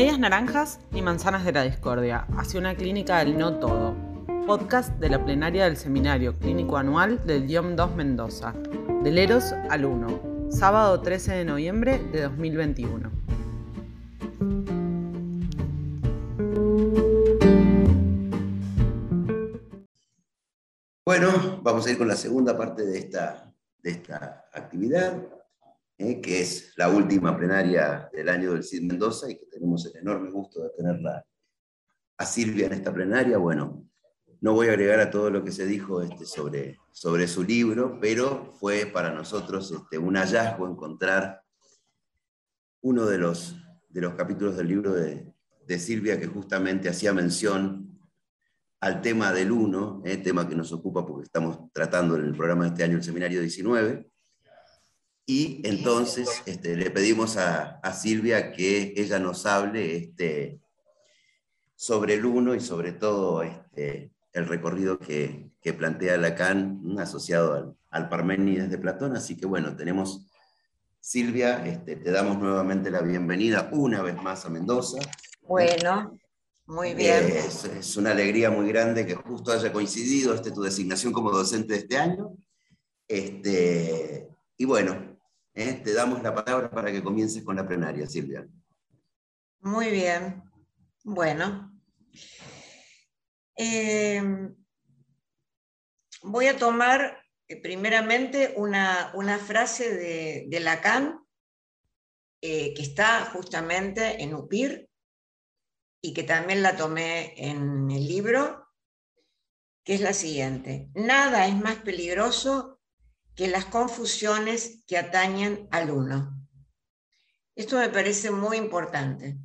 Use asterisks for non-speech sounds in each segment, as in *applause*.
medias naranjas y manzanas de la discordia, hacia una clínica del no todo. Podcast de la plenaria del Seminario Clínico Anual del DIOM 2 Mendoza, del Eros al 1, sábado 13 de noviembre de 2021. Bueno, vamos a ir con la segunda parte de esta, de esta actividad. ¿Eh? que es la última plenaria del año del CID Mendoza y que tenemos el enorme gusto de tenerla a Silvia en esta plenaria. Bueno, no voy a agregar a todo lo que se dijo este, sobre, sobre su libro, pero fue para nosotros este, un hallazgo encontrar uno de los, de los capítulos del libro de, de Silvia que justamente hacía mención al tema del uno, eh, tema que nos ocupa porque estamos tratando en el programa de este año, el seminario 19, y entonces este, le pedimos a, Silvia que ella nos hable este, sobre el uno y sobre todo este, el recorrido que, plantea Lacan asociado al, Parménides de Platón. Así que bueno, tenemos Silvia, este, te damos nuevamente la bienvenida una vez más a Mendoza. Bueno, muy bien. Es, una alegría muy grande que justo haya coincidido este, tu designación como docente de este año. Este, y bueno, ¿eh? Te damos la palabra para que comiences con la plenaria, Silvia. Muy bien. Bueno. Eh, voy a tomar eh, primeramente una, frase de, Lacan que está justamente en UPIR y que también la tomé en el libro, que es la siguiente. Nada es más peligroso que las confusiones que atañen al uno. Esto me parece muy importante,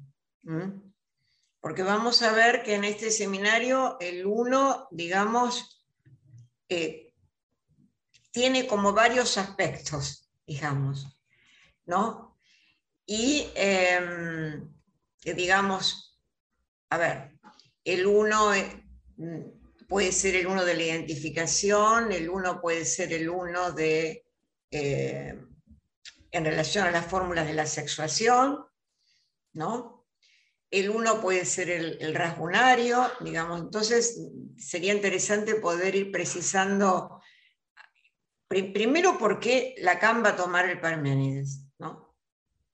porque vamos a ver que en este seminario el uno, digamos, eh, tiene como varios aspectos, digamos, ¿no? Y, em, digamos, a ver, el uno puede ser el uno de la identificación, el uno puede ser el uno de, eh, en relación a las fórmulas de la sexuación, ¿no? El uno puede ser el, el rasgunario, digamos, entonces sería interesante poder ir precisando, primero por qué Lacan va a tomar el Parménides, ¿no?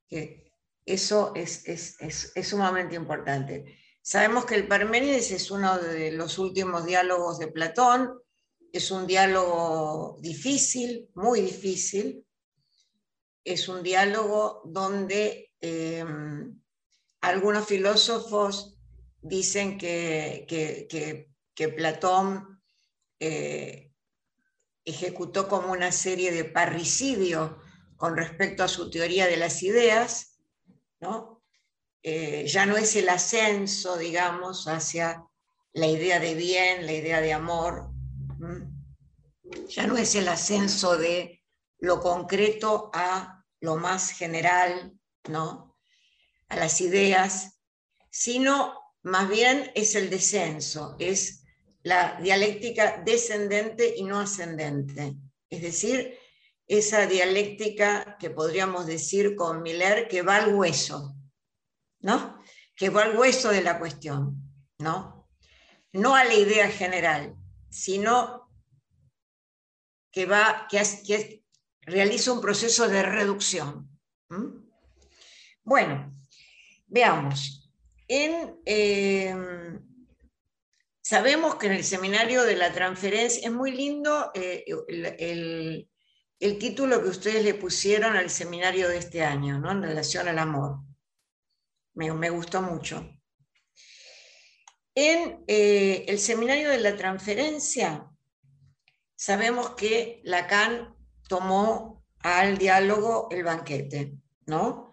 Que eso es, es, es, es sumamente importante. Sabemos que el Parménides es uno de los últimos diálogos de Platón, es un diálogo difícil, muy difícil, es un diálogo donde eh, algunos filósofos dicen que, que, Platón eh, ejecutó como una serie de parricidio con respecto a su teoría de las ideas, ¿no? Eh, ya no es el ascenso, digamos, hacia la idea de bien, la idea de amor, ya no es el ascenso de lo concreto a lo más general, ¿no? a las ideas, sino más bien es el descenso, es la dialéctica descendente y no ascendente. Es decir, esa dialéctica que podríamos decir con Miller que va al hueso, ¿no? Que va al hueso de la cuestión, ¿no? No a la idea general, sino que, va, que, realiza un proceso de reducción. Bueno, veamos. Eh, sabemos que en el seminario de la transferencia es muy lindo eh, el, el, título que ustedes le pusieron al seminario de este año, ¿no? en relación al amor me, gustó mucho. En eh, el seminario de la transferencia, sabemos que Lacan tomó al diálogo el banquete, ¿no?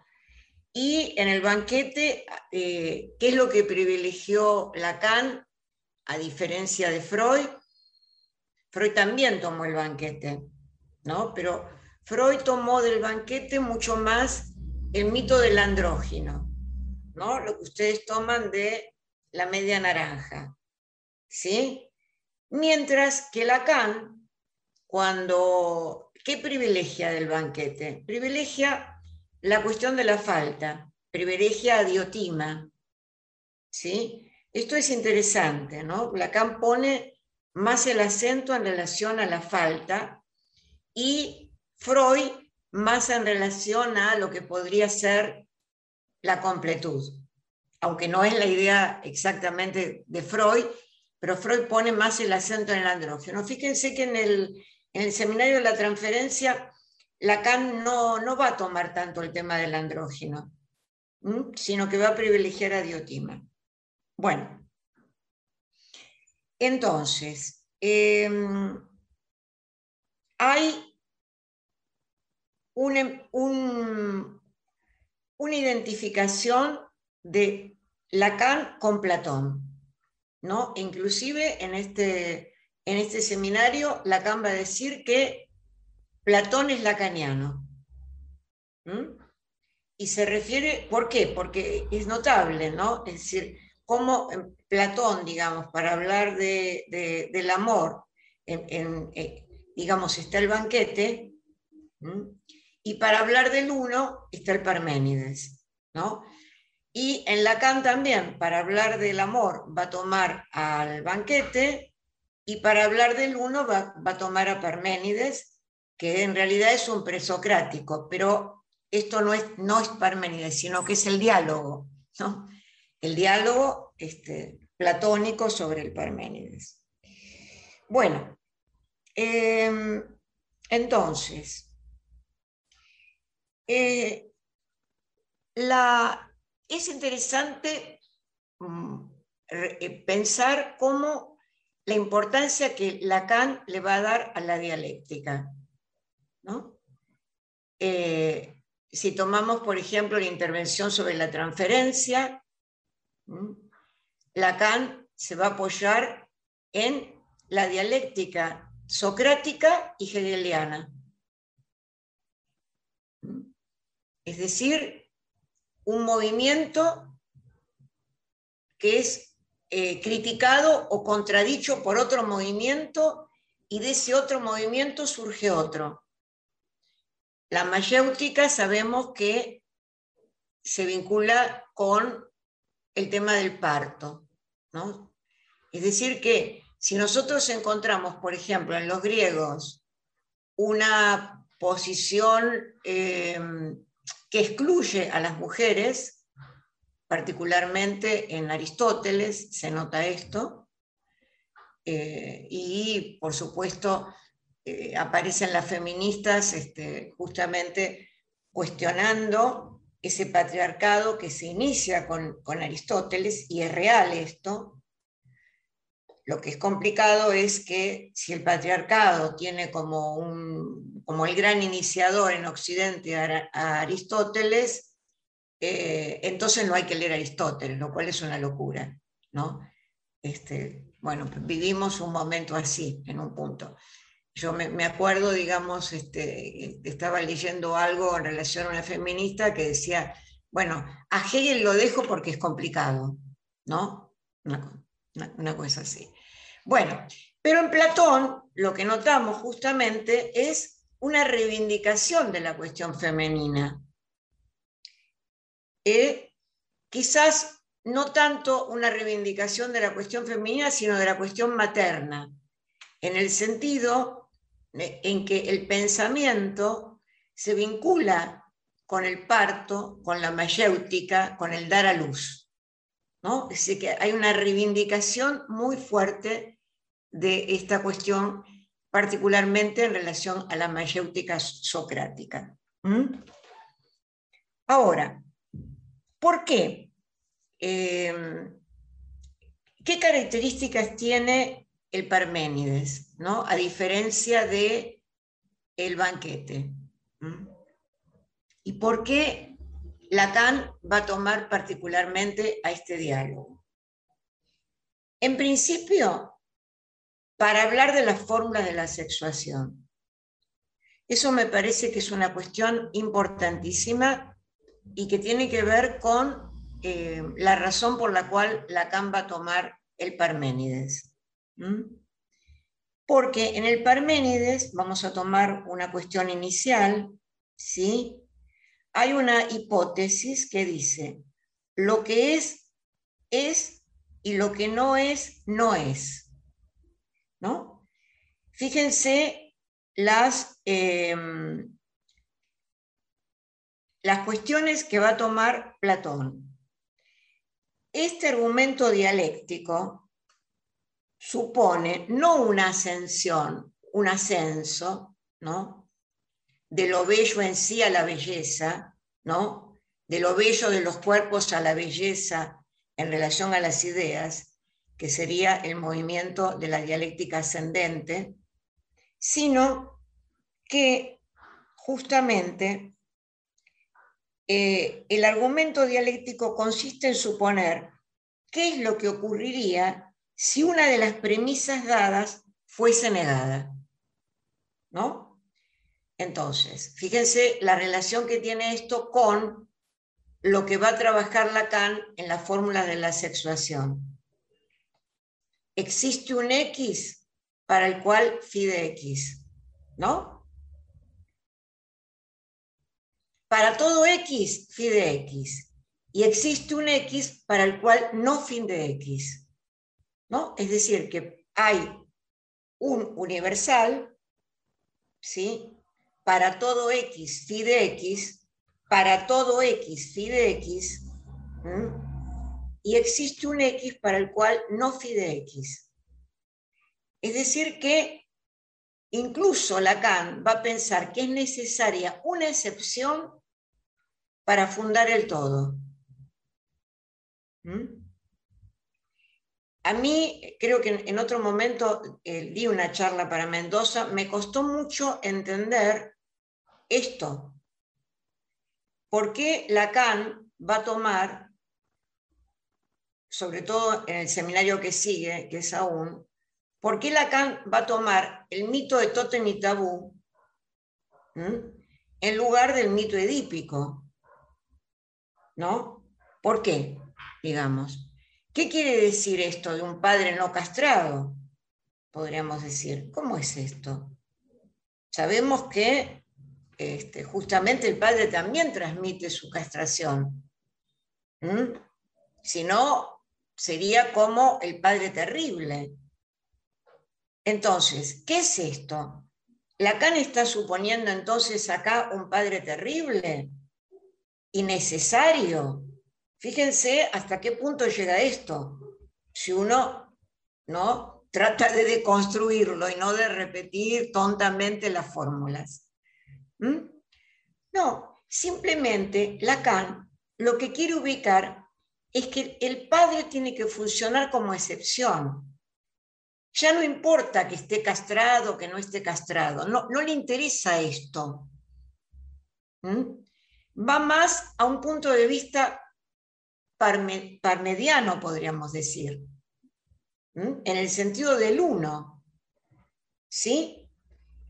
Y en el banquete, eh, ¿qué es lo que privilegió Lacan a diferencia de Freud? Freud también tomó el banquete, ¿no? Pero Freud tomó del banquete mucho más el mito del andrógino, lo que ustedes toman de la media naranja. ¿Sí? Mientras que Lacan, cuando, ¿qué privilegia del banquete? Privilegia la cuestión de la falta, privilegia a Diotima, ¿sí? Esto es interesante, ¿no? Lacan pone más el acento en relación a la falta y Freud más en relación a lo que podría ser la completud, aunque no es la idea exactamente de Freud, pero Freud pone más el acento en el andrógeno. Fíjense que en el, seminario de la transferencia, Lacan no, no va a tomar tanto el tema del andrógeno, sino que va a privilegiar a Diotima. Bueno, entonces, em, hay una identificación de Lacan con Platón, ¿no? Inclusive en este, en este seminario Lacan va a decir que Platón es lacaniano. Y se refiere, ¿por qué? Porque es notable, ¿no? Es decir, como Platón, digamos, para hablar del amor, eh, digamos, está el banquete, y para hablar del uno está el Parménides, ¿no? Y en Lacan también, para hablar del amor, va a tomar al banquete, y para hablar del uno va, a tomar a Parménides, que en realidad es un presocrático, pero esto no es, no es Parménides, sino que es el diálogo, ¿no? el diálogo este, platónico sobre el Parménides. Bueno, em, entonces, eh, es interesante mm, eh, pensar cómo la importancia que Lacan le va a dar a la dialéctica. Eh, si tomamos, por ejemplo, la intervención sobre la transferencia, Lacan se va a apoyar en la dialéctica socrática y hegeliana. Es decir, un movimiento que es eh, criticado o contradicho por otro movimiento y de ese otro movimiento surge otro. La mayéutica sabemos que se vincula con el tema del parto. ¿no? Es decir, que si nosotros encontramos, por ejemplo, en los griegos, una posición em, que excluye a las mujeres, particularmente en Aristóteles se nota esto, eh, y por supuesto eh, aparecen las feministas este, justamente cuestionando ese patriarcado que se inicia con, Aristóteles, y es real esto, lo que es complicado es que si el patriarcado tiene como, un, como el gran iniciador en Occidente a, Aristóteles, eh, entonces no hay que leer Aristóteles, lo cual es una locura. ¿no? Este, bueno, vivimos un momento así, en un punto. Yo me, acuerdo, digamos, este, estaba leyendo algo en relación a una feminista que decía, bueno, a Hegel lo dejo porque es complicado, ¿no? Una, cosa así. Bueno, pero en Platón lo que notamos justamente es una reivindicación de la cuestión femenina. Eh, quizás no tanto una reivindicación de la cuestión femenina, sino de la cuestión materna, en el sentido en que el pensamiento se vincula con el parto, con la mayéutica, con el dar a luz. ¿no? Es decir, que hay una reivindicación muy fuerte de esta cuestión, particularmente en relación a la mayéutica socrática. Ahora, ¿por qué? Eh, ¿Qué características tiene el Parménides, ¿no? A diferencia de el banquete. ¿Y por qué Lacan va a tomar particularmente a este diálogo? En principio, para hablar de las fórmulas de la sexuación. Eso me parece que es una cuestión importantísima y que tiene que ver con eh, la razón por la cual Lacan va a tomar el Parménides. Porque en el Parménides, vamos a tomar una cuestión inicial, ¿sí? hay una hipótesis que dice, lo que es es y lo que no es, no es. ¿No? Fíjense las, em, las cuestiones que va a tomar Platón. Este argumento dialéctico supone no una ascensión, un ascenso, ¿no? De lo bello en sí a la belleza, ¿no? De lo bello de los cuerpos a la belleza en relación a las ideas, que sería el movimiento de la dialéctica ascendente, sino que justamente eh, el argumento dialéctico consiste en suponer qué es lo que ocurriría si una de las premisas dadas fuese negada. ¿No? Entonces, fíjense la relación que tiene esto con lo que va a trabajar Lacan en la fórmula de la sexuación. Existe un X para el cual fide X, ¿no? Para todo X fide X. Y existe un X para el cual no fide X. ¿no? Es decir, que hay un universal, ¿sí? Para todo X fide X, para todo X fide X, y existe un X para el cual no fide X. Es decir, que incluso Lacan va a pensar que es necesaria una excepción para fundar el todo. ¿Mm? A mí, creo que en otro momento eh, di una charla para Mendoza, me costó mucho entender esto. ¿Por qué Lacan va a tomar, sobre todo en el seminario que sigue, que es aún, ¿por qué Lacan va a tomar el mito de Totem y Tabú en lugar del mito edípico? ¿no? ¿Por qué? Digamos. ¿Qué quiere decir esto de un padre no castrado? Podríamos decir, ¿cómo es esto? Sabemos que este, justamente el padre también transmite su castración. Si no, sería como el padre terrible. Entonces, ¿qué es esto? ¿Lacan está suponiendo entonces acá un padre terrible? innecesario. Fíjense hasta qué punto llega esto. Si uno no trata de deconstruirlo y no de repetir tontamente las fórmulas. ¿Mm? No, simplemente Lacan lo que quiere ubicar es que el padre tiene que funcionar como excepción. Ya no importa que esté castrado que no esté castrado, no, le interesa esto. ¿Mm? va más a un punto de vista parmediano, podríamos decir, en el sentido del uno. ¿Sí?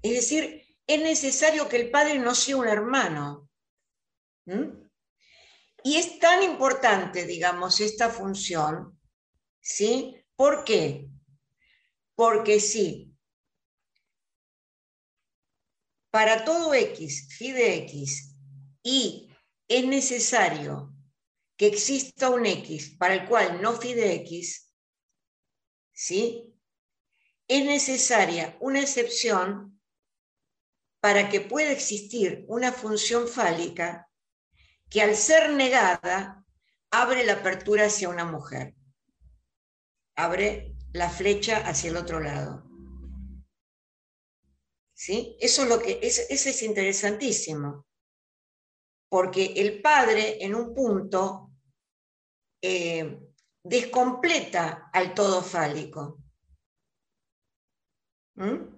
Es decir, es necesario que el padre no sea un hermano. Y es tan importante, digamos, esta función, ¿sí? ¿Por qué? Porque sí, para todo X, phi de X, y es necesario que exista un X para el cual no fide X, ¿sí? es necesaria una excepción para que pueda existir una función fálica que al ser negada abre la apertura hacia una mujer, abre la flecha hacia el otro lado. ¿Sí? Eso es lo que es interesantísimo porque el padre en un punto eh, descompleta al todo fálico. ¿Mm?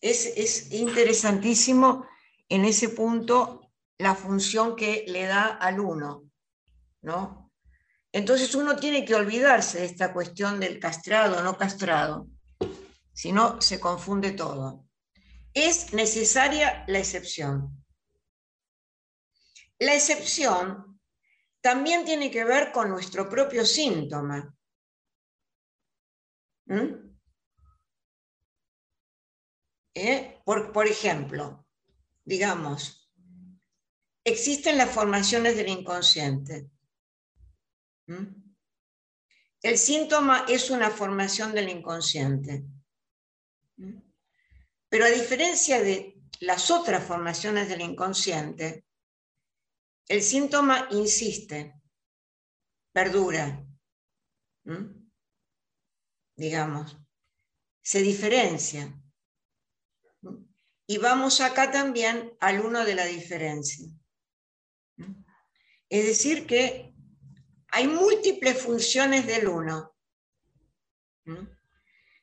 Es, interesantísimo en ese punto la función que le da al uno, ¿no? Entonces uno tiene que olvidarse de esta cuestión del castrado o no castrado, si no se confunde todo. Es necesaria la excepción. La excepción también tiene que ver con nuestro propio síntoma. ¿Mm? ¿Eh? Por, ejemplo, digamos, existen las formaciones del inconsciente. El síntoma es una formación del inconsciente. Pero a diferencia de las otras formaciones del inconsciente, el síntoma insiste, perdura, digamos, se diferencia. Y vamos acá también al uno de la diferencia. Es decir, que hay múltiples funciones del uno.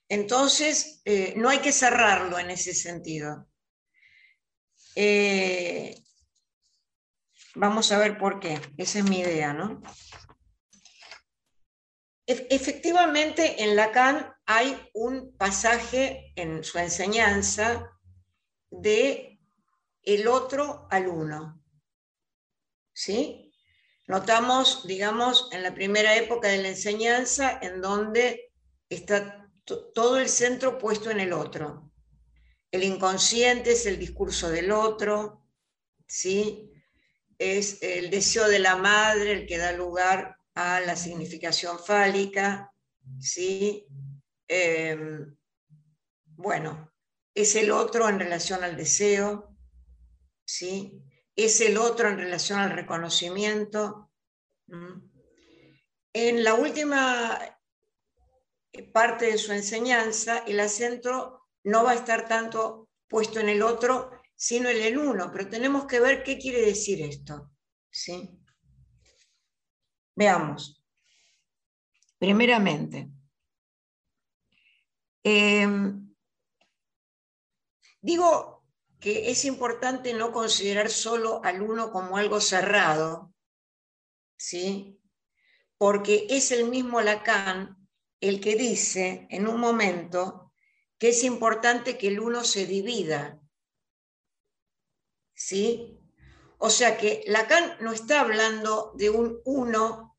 Entonces, eh, no hay que cerrarlo en ese sentido. Eh, vamos a ver por qué. Esa es mi idea, ¿no? Efectivamente, en Lacan hay un pasaje en su enseñanza de el otro al uno. ¿Sí? Notamos, digamos, en la primera época de la enseñanza en donde está todo el centro puesto en el otro. El inconsciente es el discurso del otro, ¿sí? Es el deseo de la madre el que da lugar a la significación fálica, ¿sí? Em, bueno, es el otro en relación al deseo, ¿sí? Es el otro en relación al reconocimiento. En la última parte de su enseñanza, el acento no va a estar tanto puesto en el otro, sino en el uno, pero tenemos que ver qué quiere decir esto, ¿sí? Veamos. Primeramente, em, digo que es importante no considerar solo al uno como algo cerrado, ¿sí? porque es el mismo Lacan el que dice en un momento que es importante que el uno se divida. ¿Sí? O sea que Lacan no está hablando de un uno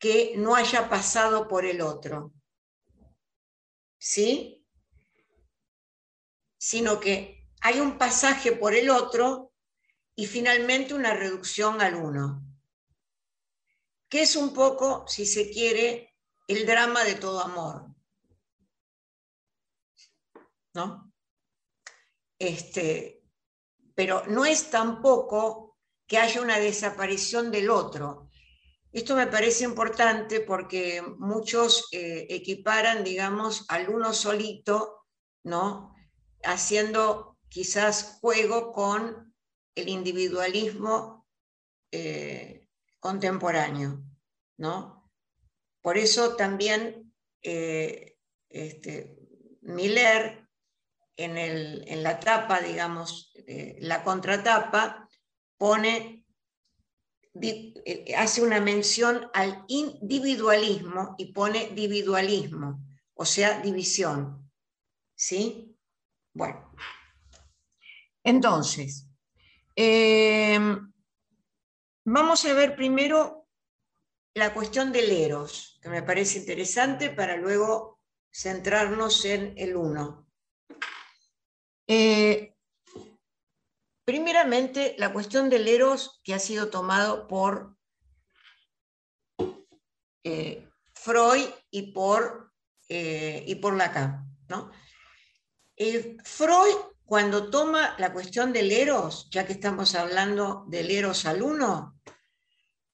que no haya pasado por el otro. ¿Sí? Sino que hay un pasaje por el otro y finalmente una reducción al uno. Que es un poco, si se quiere, el drama de todo amor. ¿No? Este, pero no es tampoco que haya una desaparición del otro, esto me parece importante porque muchos eh, equiparan, digamos, al uno solito, ¿no? Haciendo quizás juego con el individualismo eh, contemporáneo, ¿no? Por eso también eh, este, Miller, en, en, la tapa, digamos, la contratapa, pone eh, hace una mención al individualismo y pone individualismo, o sea, división. ¿Sí? Bueno. Entonces, em, vamos a ver primero la cuestión del eros, que me parece interesante para luego centrarnos en el uno. Eh, Primeramente, la cuestión del eros que ha sido tomado por eh, Freud y por, eh, y por Lacan. ¿no? Freud, cuando toma la cuestión del eros, ya que estamos hablando del eros al uno,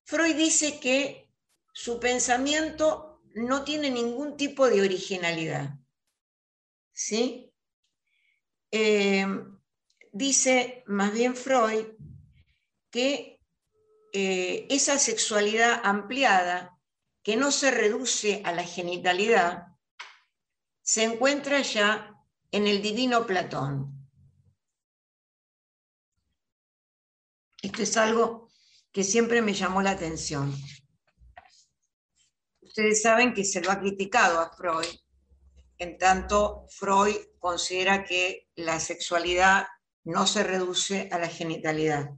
Freud dice que su pensamiento no tiene ningún tipo de originalidad. ¿Sí? Eh, dice más bien Freud que eh, esa sexualidad ampliada, que no se reduce a la genitalidad, se encuentra ya en el divino Platón. Esto es algo que siempre me llamó la atención. Ustedes saben que se lo ha criticado a Freud, en tanto Freud considera que la sexualidad no se reduce a la genitalidad.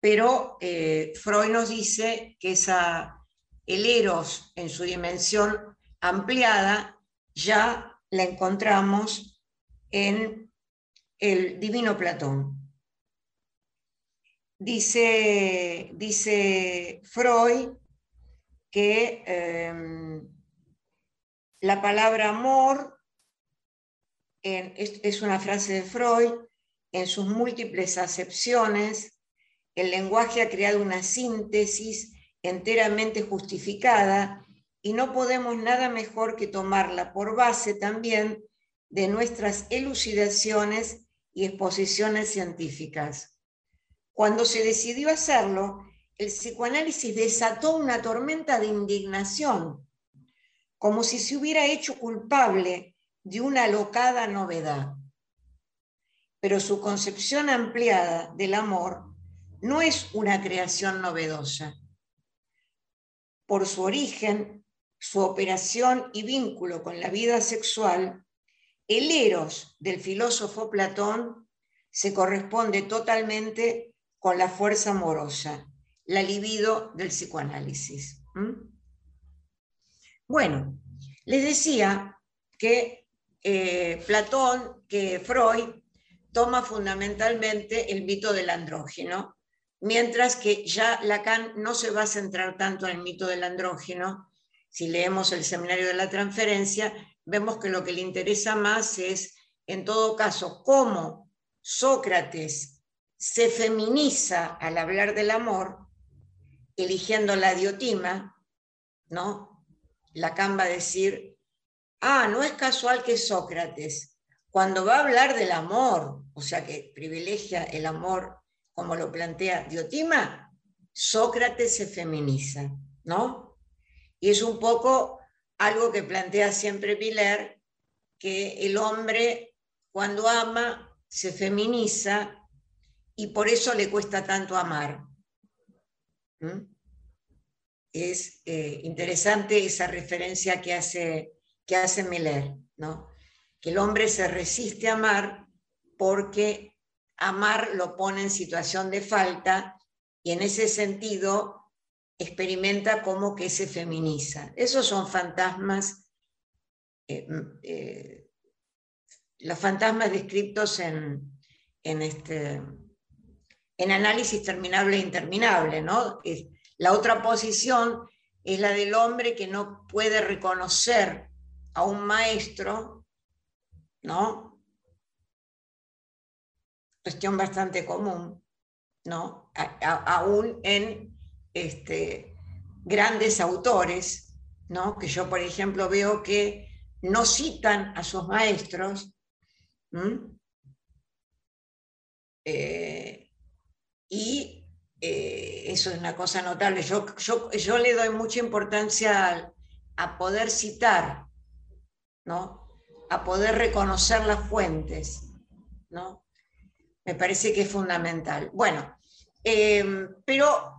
Pero eh, Freud nos dice que esa, el eros en su dimensión ampliada ya la encontramos en el divino Platón. Dice, dice Freud que em, la palabra amor es, una frase de Freud, en sus múltiples acepciones, el lenguaje ha creado una síntesis enteramente justificada y no podemos nada mejor que tomarla por base también de nuestras elucidaciones y exposiciones científicas. Cuando se decidió hacerlo, el psicoanálisis desató una tormenta de indignación, como si se hubiera hecho culpable de una alocada novedad. Pero su concepción ampliada del amor no es una creación novedosa. Por su origen, su operación y vínculo con la vida sexual, el eros del filósofo Platón se corresponde totalmente con la fuerza amorosa, la libido del psicoanálisis. Bueno, les decía que eh, Platón, que Freud toma fundamentalmente el mito del andrógeno, mientras que ya Lacan no se va a centrar tanto en el mito del andrógeno. Si leemos el seminario de la transferencia, vemos que lo que le interesa más es, en todo caso, cómo Sócrates se feminiza al hablar del amor, eligiendo la diotima, ¿no? Lacan va a decir, ah, no es casual que Sócrates, cuando va a hablar del amor, o sea que privilegia el amor como lo plantea Diotima, Sócrates se feminiza, ¿no? Y es un poco algo que plantea siempre Pilar, que el hombre cuando ama se feminiza y por eso le cuesta tanto amar. Es eh, interesante esa referencia que hace que hace Miller, ¿no? Que el hombre se resiste a amar porque amar lo pone en situación de falta y en ese sentido experimenta como que se feminiza. Esos son fantasmas, eh, eh, los fantasmas descritos en, en, este, en análisis terminable e interminable, ¿no? La otra posición es la del hombre que no puede reconocer a un maestro, ¿no? Cuestión bastante común, ¿no? aún en este, grandes autores, ¿no? Que yo, por ejemplo, veo que no citan a sus maestros. Y eh, eso es una cosa notable. Yo, yo, le doy mucha importancia a poder citar a poder reconocer las fuentes. ¿no? Me parece que es fundamental. Bueno, em, pero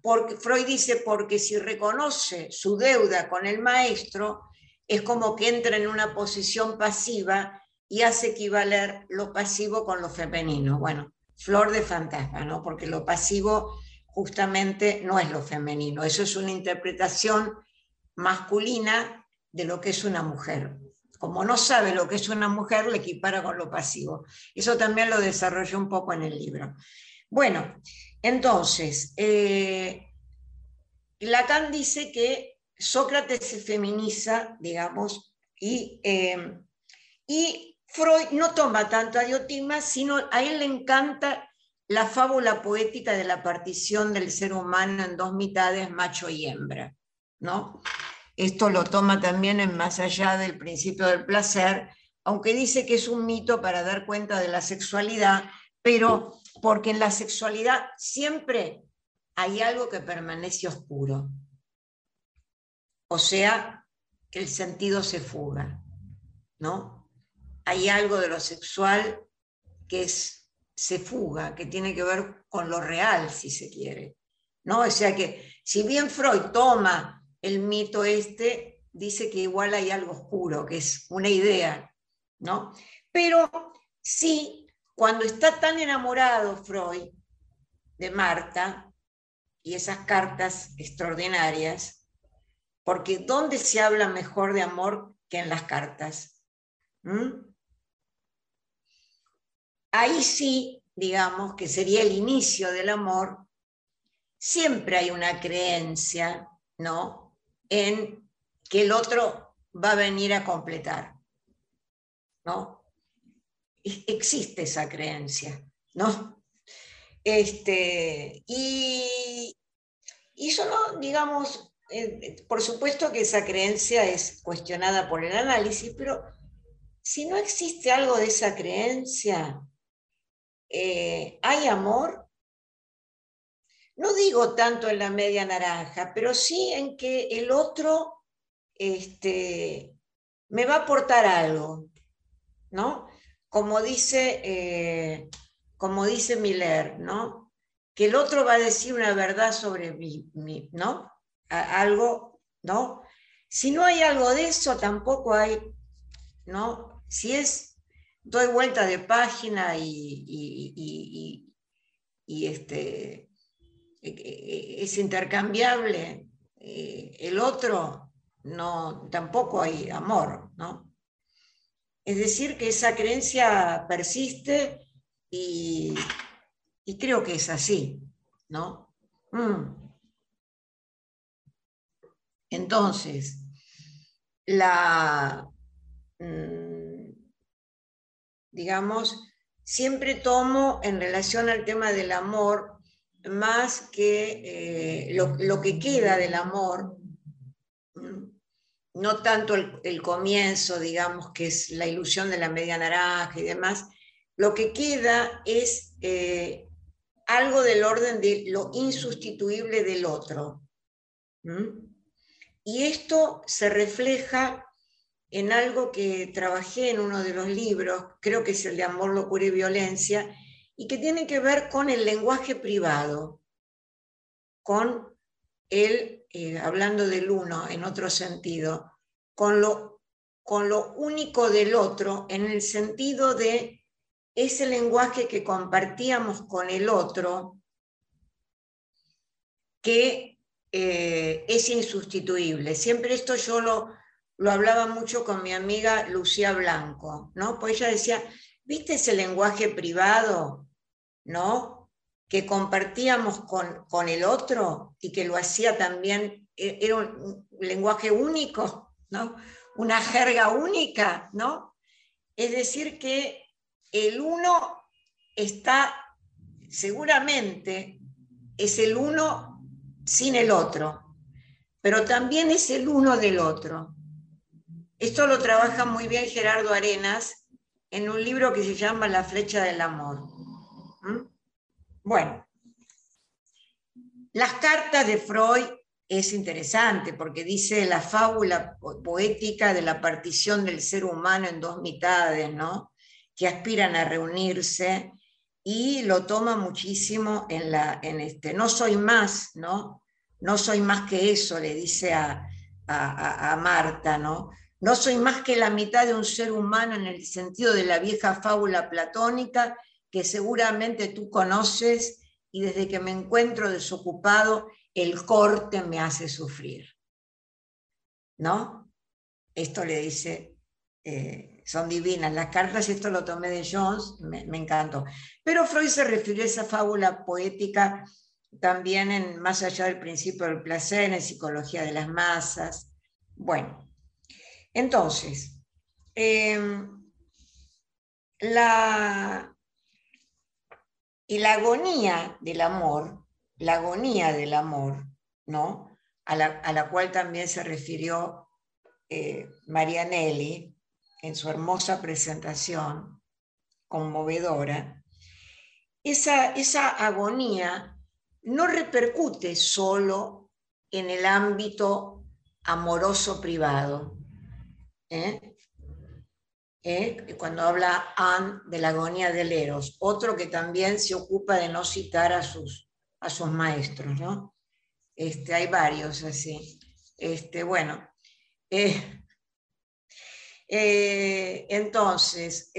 porque, Freud dice, porque si reconoce su deuda con el maestro, es como que entra en una posición pasiva y hace equivaler lo pasivo con lo femenino. Bueno, flor de fantasma, ¿no? Porque lo pasivo justamente no es lo femenino, eso es una interpretación masculina de lo que es una mujer como no sabe lo que es una mujer, le equipara con lo pasivo. Eso también lo desarrolló un poco en el libro. Bueno, entonces, eh, Lacan dice que Sócrates se feminiza, digamos, y, eh, y Freud no toma tanto a Diotima, sino a él le encanta la fábula poética de la partición del ser humano en dos mitades, macho y hembra, ¿no? Esto lo toma también en más allá del principio del placer, aunque dice que es un mito para dar cuenta de la sexualidad, pero porque en la sexualidad siempre hay algo que permanece oscuro. O sea, que el sentido se fuga, ¿no? Hay algo de lo sexual que es, se fuga, que tiene que ver con lo real, si se quiere. ¿no? O sea que si bien Freud toma el mito este dice que igual hay algo oscuro, que es una idea, ¿no? Pero sí, cuando está tan enamorado Freud de Marta y esas cartas extraordinarias, porque ¿dónde se habla mejor de amor que en las cartas? ¿Mm? Ahí sí, digamos, que sería el inicio del amor, siempre hay una creencia, ¿no? en que el otro va a venir a completar. ¿No? Existe esa creencia, ¿no? Este, y, y eso no, digamos, eh, por supuesto que esa creencia es cuestionada por el análisis, pero si no existe algo de esa creencia, eh, ¿hay amor? No digo tanto en la media naranja, pero sí en que el otro este, me va a aportar algo, ¿no? Como dice, eh, como dice Miller, ¿no? Que el otro va a decir una verdad sobre mí, ¿no? algo, ¿no? Si no hay algo de eso, tampoco hay, ¿no? Si es, doy vuelta de página y, y, este, e, e, es intercambiable, eh, el otro, no, tampoco hay amor, ¿no? Es decir, que esa creencia persiste y, creo que es así, ¿no? Mm. Entonces, la, mm, digamos, siempre tomo en relación al tema del amor más que eh, lo, que queda del amor, mm, no tanto el, comienzo, digamos, que es la ilusión de la media naranja y demás, lo que queda es eh, algo del orden de lo insustituible del otro. Y esto se refleja en algo que trabajé en uno de los libros, creo que es el de Amor, Locura y Violencia, y que tiene que ver con el lenguaje privado, con el, eh, hablando del uno en otro sentido, con lo, con lo único del otro, en el sentido de ese lenguaje que compartíamos con el otro, que eh, es insustituible. Siempre esto yo lo, lo hablaba mucho con mi amiga Lucía Blanco, ¿no? Pues ella decía, ¿viste ese lenguaje privado, ¿no? Que compartíamos con, con el otro y que lo hacía también, e, era un lenguaje único, ¿no? Una jerga única, ¿no? Es decir, que el uno está, seguramente, es el uno sin el otro, pero también es el uno del otro. Esto lo trabaja muy bien Gerardo Arenas en un libro que se llama La flecha del amor. ¿Mm? Bueno, las cartas de Freud es interesante porque dice la fábula poética de la partición del ser humano en dos mitades, ¿no? Que aspiran a reunirse y lo toma muchísimo en, la, en este, no soy más, ¿no? No soy más que eso, le dice a, a, Marta, ¿no? No soy más que la mitad de un ser humano en el sentido de la vieja fábula platónica que seguramente tú conoces y desde que me encuentro desocupado, el corte me hace sufrir. ¿No? Esto le dice eh, son divinas. Las cartas, esto lo tomé de Jones, me, encantó. Pero Freud se refirió a esa fábula poética también en Más allá del principio del placer, en Psicología de las Masas. Bueno, entonces, em, la, y la agonía del amor, la agonía del amor, ¿no? A la, cual también se refirió eh, Marianelli, en su hermosa presentación, conmovedora, esa, esa agonía no repercute solo en el ámbito amoroso privado. ¿Eh? ¿Eh? Cuando habla Anne de la agonía del Eros, otro que también se ocupa de no citar a sus, a sus maestros, ¿no? Este, hay varios así. Este, bueno, eh, entonces,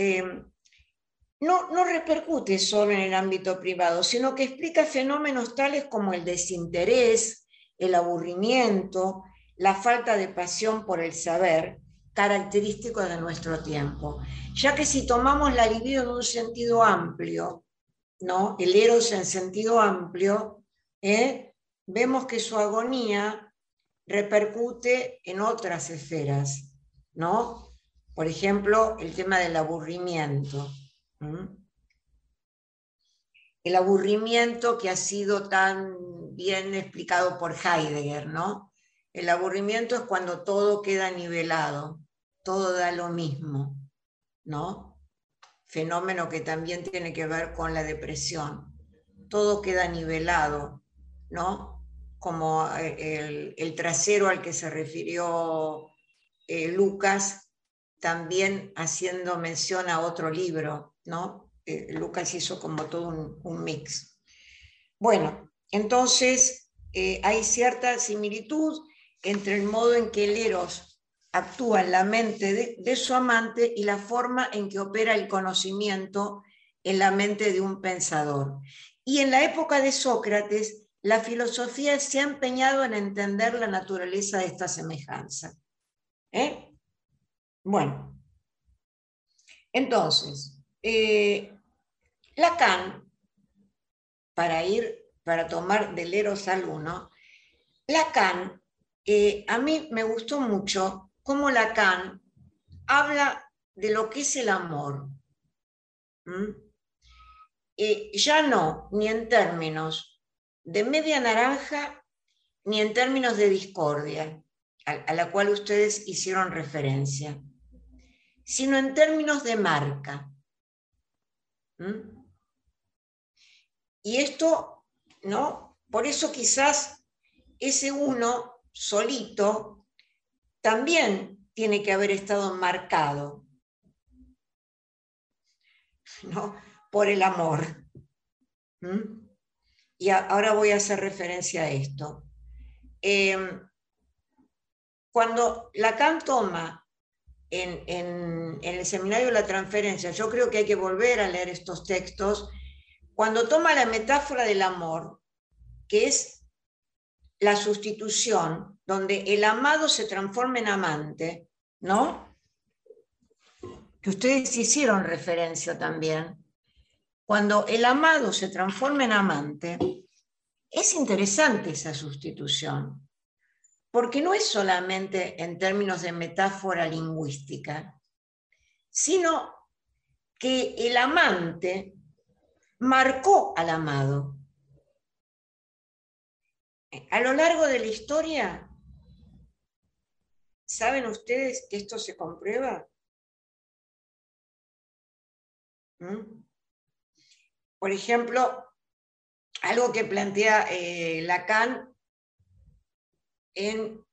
no, no repercute solo en el ámbito privado, sino que explica fenómenos tales como el desinterés, el aburrimiento, la falta de pasión por el saber, característicos de nuestro tiempo. Ya que si tomamos la libido en un sentido amplio, ¿no? el eros en sentido amplio, ¿eh? vemos que su agonía repercute en otras esferas, ¿no? Por ejemplo, el tema del aburrimiento. El aburrimiento que ha sido tan bien explicado por Heidegger, ¿no? El aburrimiento es cuando todo queda nivelado, todo da lo mismo, ¿no? Fenómeno que también tiene que ver con la depresión. Todo queda nivelado, ¿no? Como eh, el, trasero al que se refirió eh, Lucas, también haciendo mención a otro libro, ¿no? Eh, Lucas hizo como todo un, un mix. Bueno, entonces hay cierta similitud entre el modo en que el Eros actúa en la mente de, su amante y la forma en que opera el conocimiento en la mente de un pensador. Y en la época de Sócrates, la filosofía se ha empeñado en entender la naturaleza de esta semejanza. ¿Eh? Bueno, entonces, eh, Lacan, para ir, para tomar del Eros al uno, Lacan, eh, a mí me gustó mucho cómo Lacan habla de lo que es el amor. Eh, ya no, ni en términos de media naranja ni en términos de discordia, a, la cual ustedes hicieron referencia, sino en términos de marca. Y esto, ¿no? Por eso quizás ese uno solito también tiene que haber estado marcado, ¿no? Por el amor. Y ahora voy a hacer referencia a esto. Em, cuando Lacan toma en, el seminario la transferencia, yo creo que hay que volver a leer estos textos, cuando toma la metáfora del amor, que es la sustitución, donde el amado se transforma en amante, ¿no? Que ustedes hicieron referencia también cuando el amado se transforma en amante, es interesante esa sustitución, porque no es solamente en términos de metáfora lingüística, sino que el amante marcó al amado. A lo largo de la historia, ¿saben ustedes que esto se comprueba? ¿Mm? Por ejemplo, algo que plantea eh, Lacan en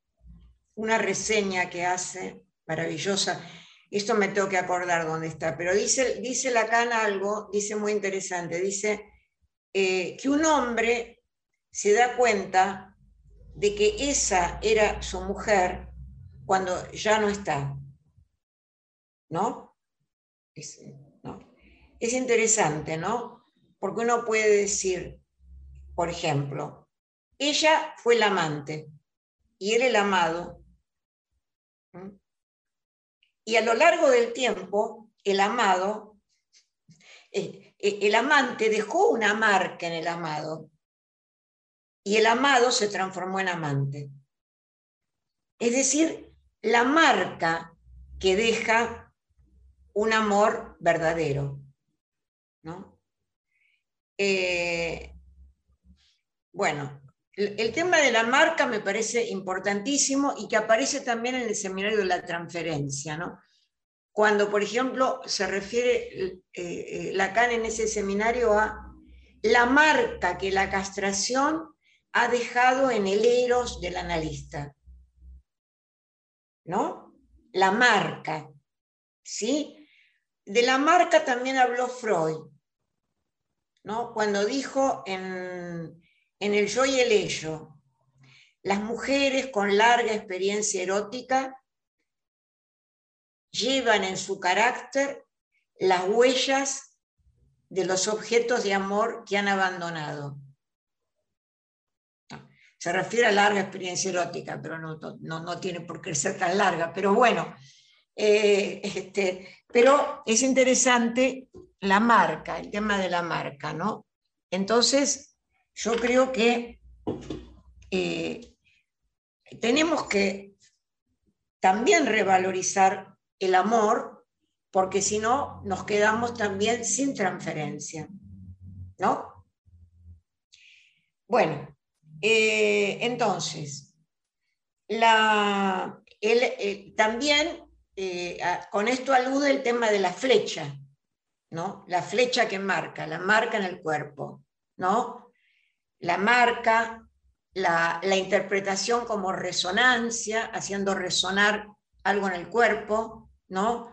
una reseña que hace, maravillosa, esto me tengo que acordar dónde está, pero dice, dice Lacan algo, dice muy interesante, dice eh, que un hombre se da cuenta de que esa era su mujer cuando ya no está. ¿No? Es, es interesante, ¿no? Porque uno puede decir, por ejemplo, ella fue el amante y él el amado. Y a lo largo del tiempo, el amado, *laughs* eh, eh, el amante dejó una marca en el amado y el amado se transformó en amante. Es decir, la marca que deja un amor verdadero. ¿no? Eh, bueno, el, tema de la marca me parece importantísimo y que aparece también en el seminario de la transferencia, ¿no? Cuando, por ejemplo, se refiere eh, eh, Lacan en ese seminario a la marca que la castración ha dejado en el eros del analista. ¿No? La marca. ¿Sí? De la marca también habló Freud. Cuando dijo en, El yo y el ello, las mujeres con larga experiencia erótica llevan en su carácter las huellas de los objetos de amor que han abandonado. Se refiere a larga experiencia erótica, pero no, tiene por qué ser tan larga. Pero bueno, eh, este, pero es interesante la marca, el tema de la marca, ¿no? Entonces, yo creo que eh, tenemos que también revalorizar el amor, porque si no, nos quedamos también sin transferencia. ¿No? Bueno, eh, entonces, la, también eh, con esto alude el tema de la flecha, ¿no? La flecha que marca, la marca en el cuerpo, ¿no? La marca, la, interpretación como resonancia, haciendo resonar algo en el cuerpo, ¿no?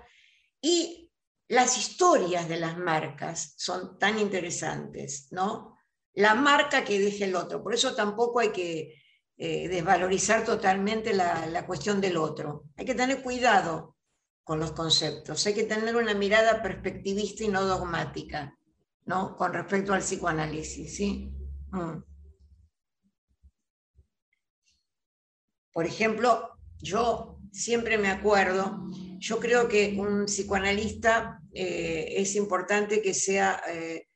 Y las historias de las marcas son tan interesantes, ¿no? La marca que deja el otro. Por eso tampoco hay que eh, desvalorizar totalmente la, la, cuestión del otro. Hay que tener cuidado con los conceptos, hay que tener una mirada perspectivista y no dogmática, ¿no? Con respecto al psicoanálisis, ¿sí? Mm. Por ejemplo, yo siempre me acuerdo, yo creo que un psicoanalista eh, es importante que sea, eh,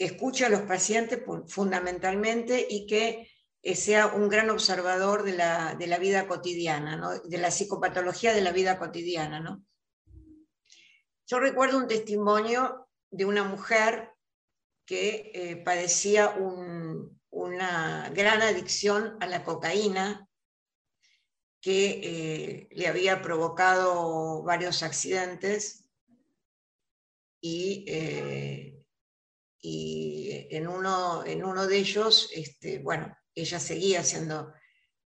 que escuche a los pacientes fundamentalmente y que eh, sea un gran observador de la, vida cotidiana, de la psicopatología de la vida cotidiana. Yo recuerdo un testimonio de una mujer que padecía una gran adicción a la cocaína que eh, le había provocado varios accidentes y, eh, y en, uno, en, uno, de ellos, este, bueno, ella seguía siendo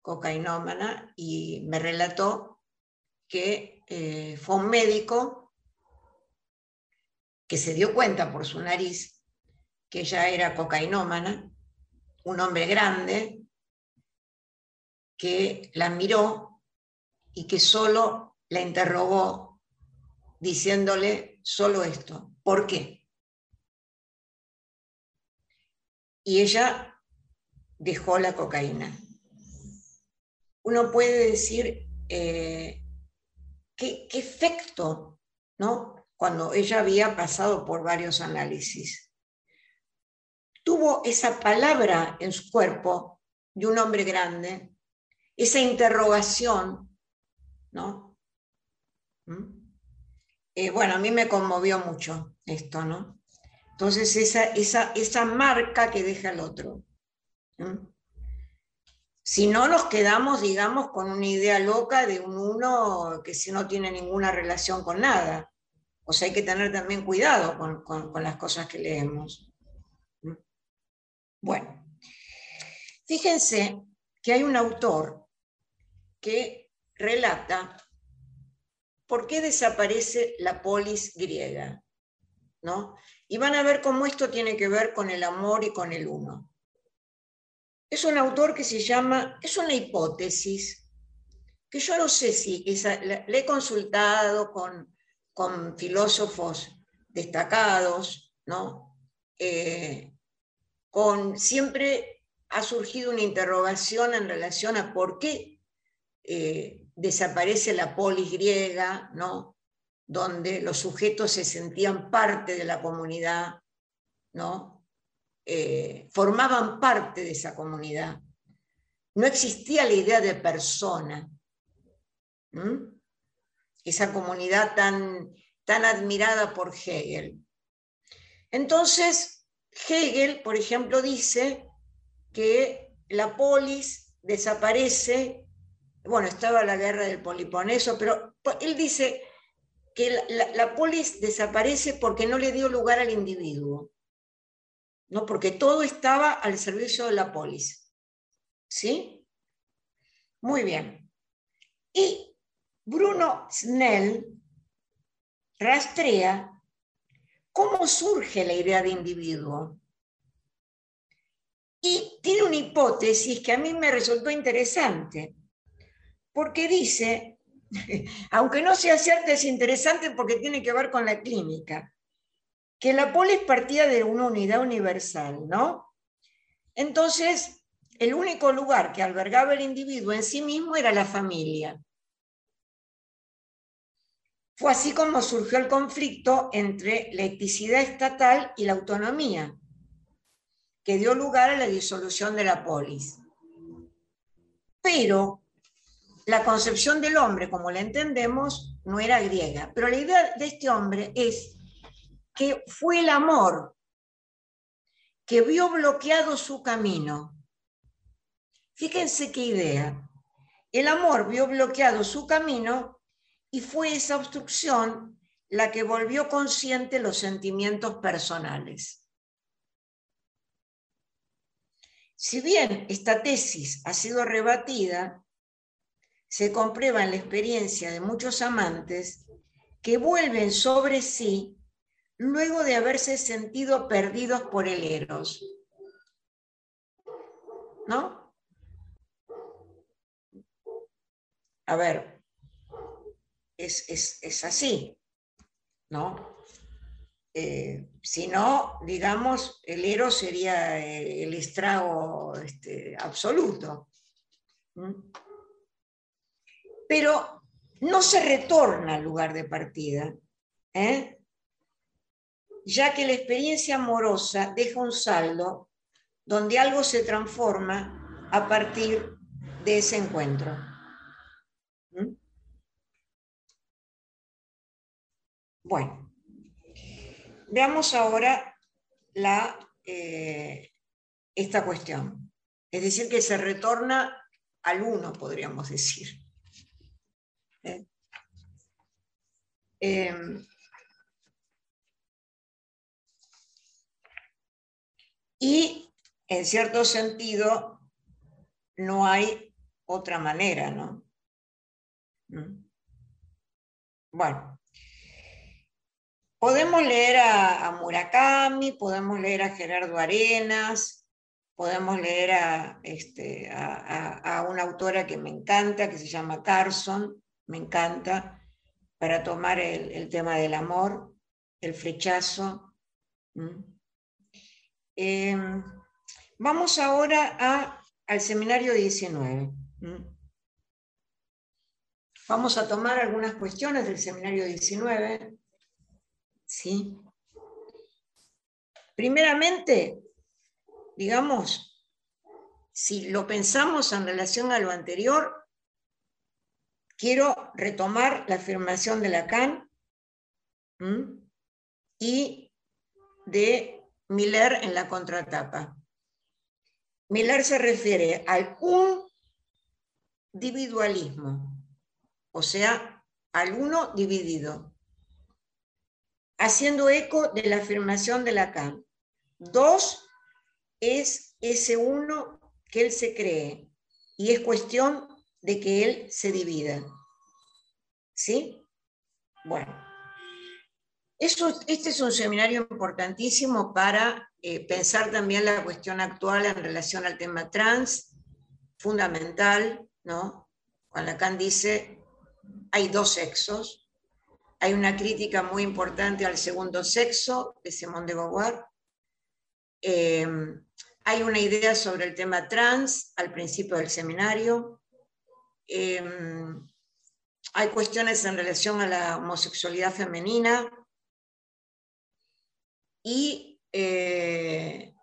cocainómana y me relató que eh, fue un médico que se dio cuenta por su nariz que ella era cocainómana, un hombre grande, que la miró y que solo la interrogó diciéndole solo esto, ¿por qué? Y ella dejó la cocaína. Uno puede decir, eh, ¿qué, ¿qué, efecto, ¿no? Cuando ella había pasado por varios análisis. Tuvo esa palabra en su cuerpo de un hombre grande esa interrogación, ¿no? ¿Mm? Eh, bueno, a mí me conmovió mucho esto, ¿no? Entonces, esa, esa, esa marca que deja el otro. Si no nos quedamos, digamos, con una idea loca de un uno que si no tiene ninguna relación con nada. O sea, hay que tener también cuidado con, con las cosas que leemos. Bueno, fíjense que hay un autor que relata por qué desaparece la polis griega. ¿no? Y van a ver cómo esto tiene que ver con el amor y con el uno. Es un autor que se llama, es una hipótesis, que yo no sé si le he consultado con, con filósofos destacados, ¿no? Eh, con, siempre ha surgido una interrogación en relación a por qué eh, desaparece la polis griega, ¿no? Donde los sujetos se sentían parte de la comunidad, ¿no? Eh, formaban parte de esa comunidad. No existía la idea de persona. Esa comunidad tan, tan admirada por Hegel. Entonces, Hegel, por ejemplo, dice que la polis desaparece bueno, estaba la guerra del Poliponeso, pero él dice que la, polis desaparece porque no le dio lugar al individuo, ¿no? porque todo estaba al servicio de la polis. ¿Sí? Muy bien. Y Bruno Snell rastrea cómo surge la idea de individuo. Y tiene una hipótesis que a mí me resultó interesante porque dice, *laughs* aunque no sea cierto, es interesante porque tiene que ver con la clínica, que la polis partía de una unidad universal, ¿no? Entonces, el único lugar que albergaba el individuo en sí mismo era la familia. Fue así como surgió el conflicto entre la eticidad estatal y la autonomía, que dio lugar a la disolución de la polis. pero la concepción del hombre, como la entendemos, no era griega. Pero la idea de este hombre es que fue el amor que vio bloqueado su camino. Fíjense qué idea. El amor vio bloqueado su camino y fue esa obstrucción la que volvió consciente los sentimientos personales. Si bien esta tesis ha sido rebatida, se comprueba en la experiencia de muchos amantes que vuelven sobre sí luego de haberse sentido perdidos por el eros. ¿No? A ver, es, así, ¿no? Eh, si no, digamos, el eros sería el estrago este, absoluto pero no se retorna al lugar de partida, ¿eh? ya que la experiencia amorosa deja un saldo donde algo se transforma a partir de ese encuentro. ¿Mm? Bueno, veamos ahora la, eh, esta cuestión. Es decir, que se retorna al uno, podríamos decir. Em, y en cierto sentido, no hay otra manera, ¿no? ¿Mm? Bueno, podemos leer a, Murakami, podemos leer a Gerardo Arenas, podemos leer a, este, a, una autora que me encanta, que se llama Carson, me encanta, para tomar el, tema del amor, el flechazo. Em, vamos ahora al seminario 19. Vamos a tomar algunas cuestiones del seminario 19. ¿Sí? Primeramente, digamos, si lo pensamos en relación a lo anterior, quiero retomar la afirmación de Lacan y de Miller en la contratapa. Miller se refiere al un individualismo, o sea, al uno dividido, haciendo eco de la afirmación de Lacan. Dos es ese uno que él se cree y es cuestión de que él se divida. ¿Sí? Bueno, eso, este es un seminario importantísimo para eh, pensar también la cuestión actual en relación al tema trans, fundamental, ¿no? Cuando Lacan dice, hay dos sexos, hay una crítica muy importante al segundo sexo de Simone de Beauvoir, eh, hay una idea sobre el tema trans al principio del seminario, Em, hay cuestiones en relación a la homosexualidad femenina y, eh,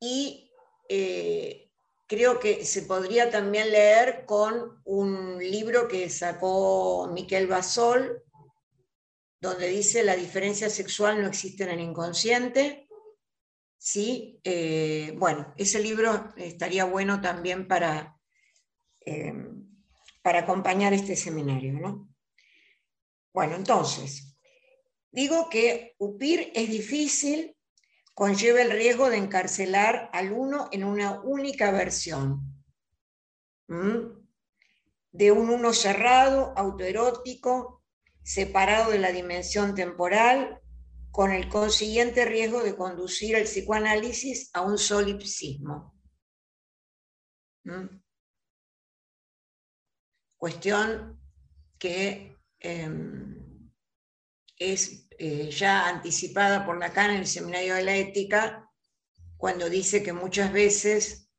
y eh, creo que se podría también leer con un libro que sacó Miquel Basol, donde dice la diferencia sexual no existe en el inconsciente. Sí, eh, bueno, ese libro estaría bueno también para, Em, para acompañar este seminario. ¿no? Bueno, entonces, digo que UPIR es difícil, conlleva el riesgo de encarcelar al uno en una única versión. De un uno cerrado, autoerótico, separado de la dimensión temporal, con el consiguiente riesgo de conducir el psicoanálisis a un solipsismo cuestión que em, es eh, ya anticipada por Lacan en el Seminario de la Ética, cuando dice que muchas veces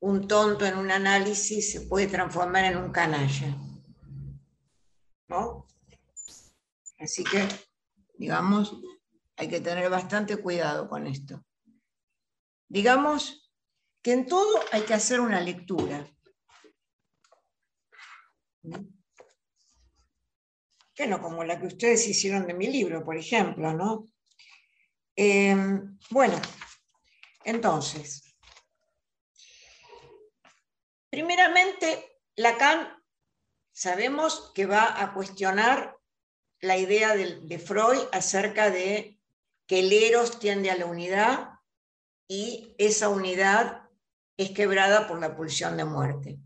un tonto en un análisis se puede transformar en un canalla. ¿No? Así que, digamos, hay que tener bastante cuidado con esto. Digamos que en todo hay que hacer una lectura. Que no como la que ustedes hicieron de mi libro, por ejemplo, ¿no? Eh, bueno, entonces, primeramente, Lacan sabemos que va a cuestionar la idea de, de Freud acerca de que el eros tiende a la unidad y esa unidad es quebrada por la pulsión de muerte.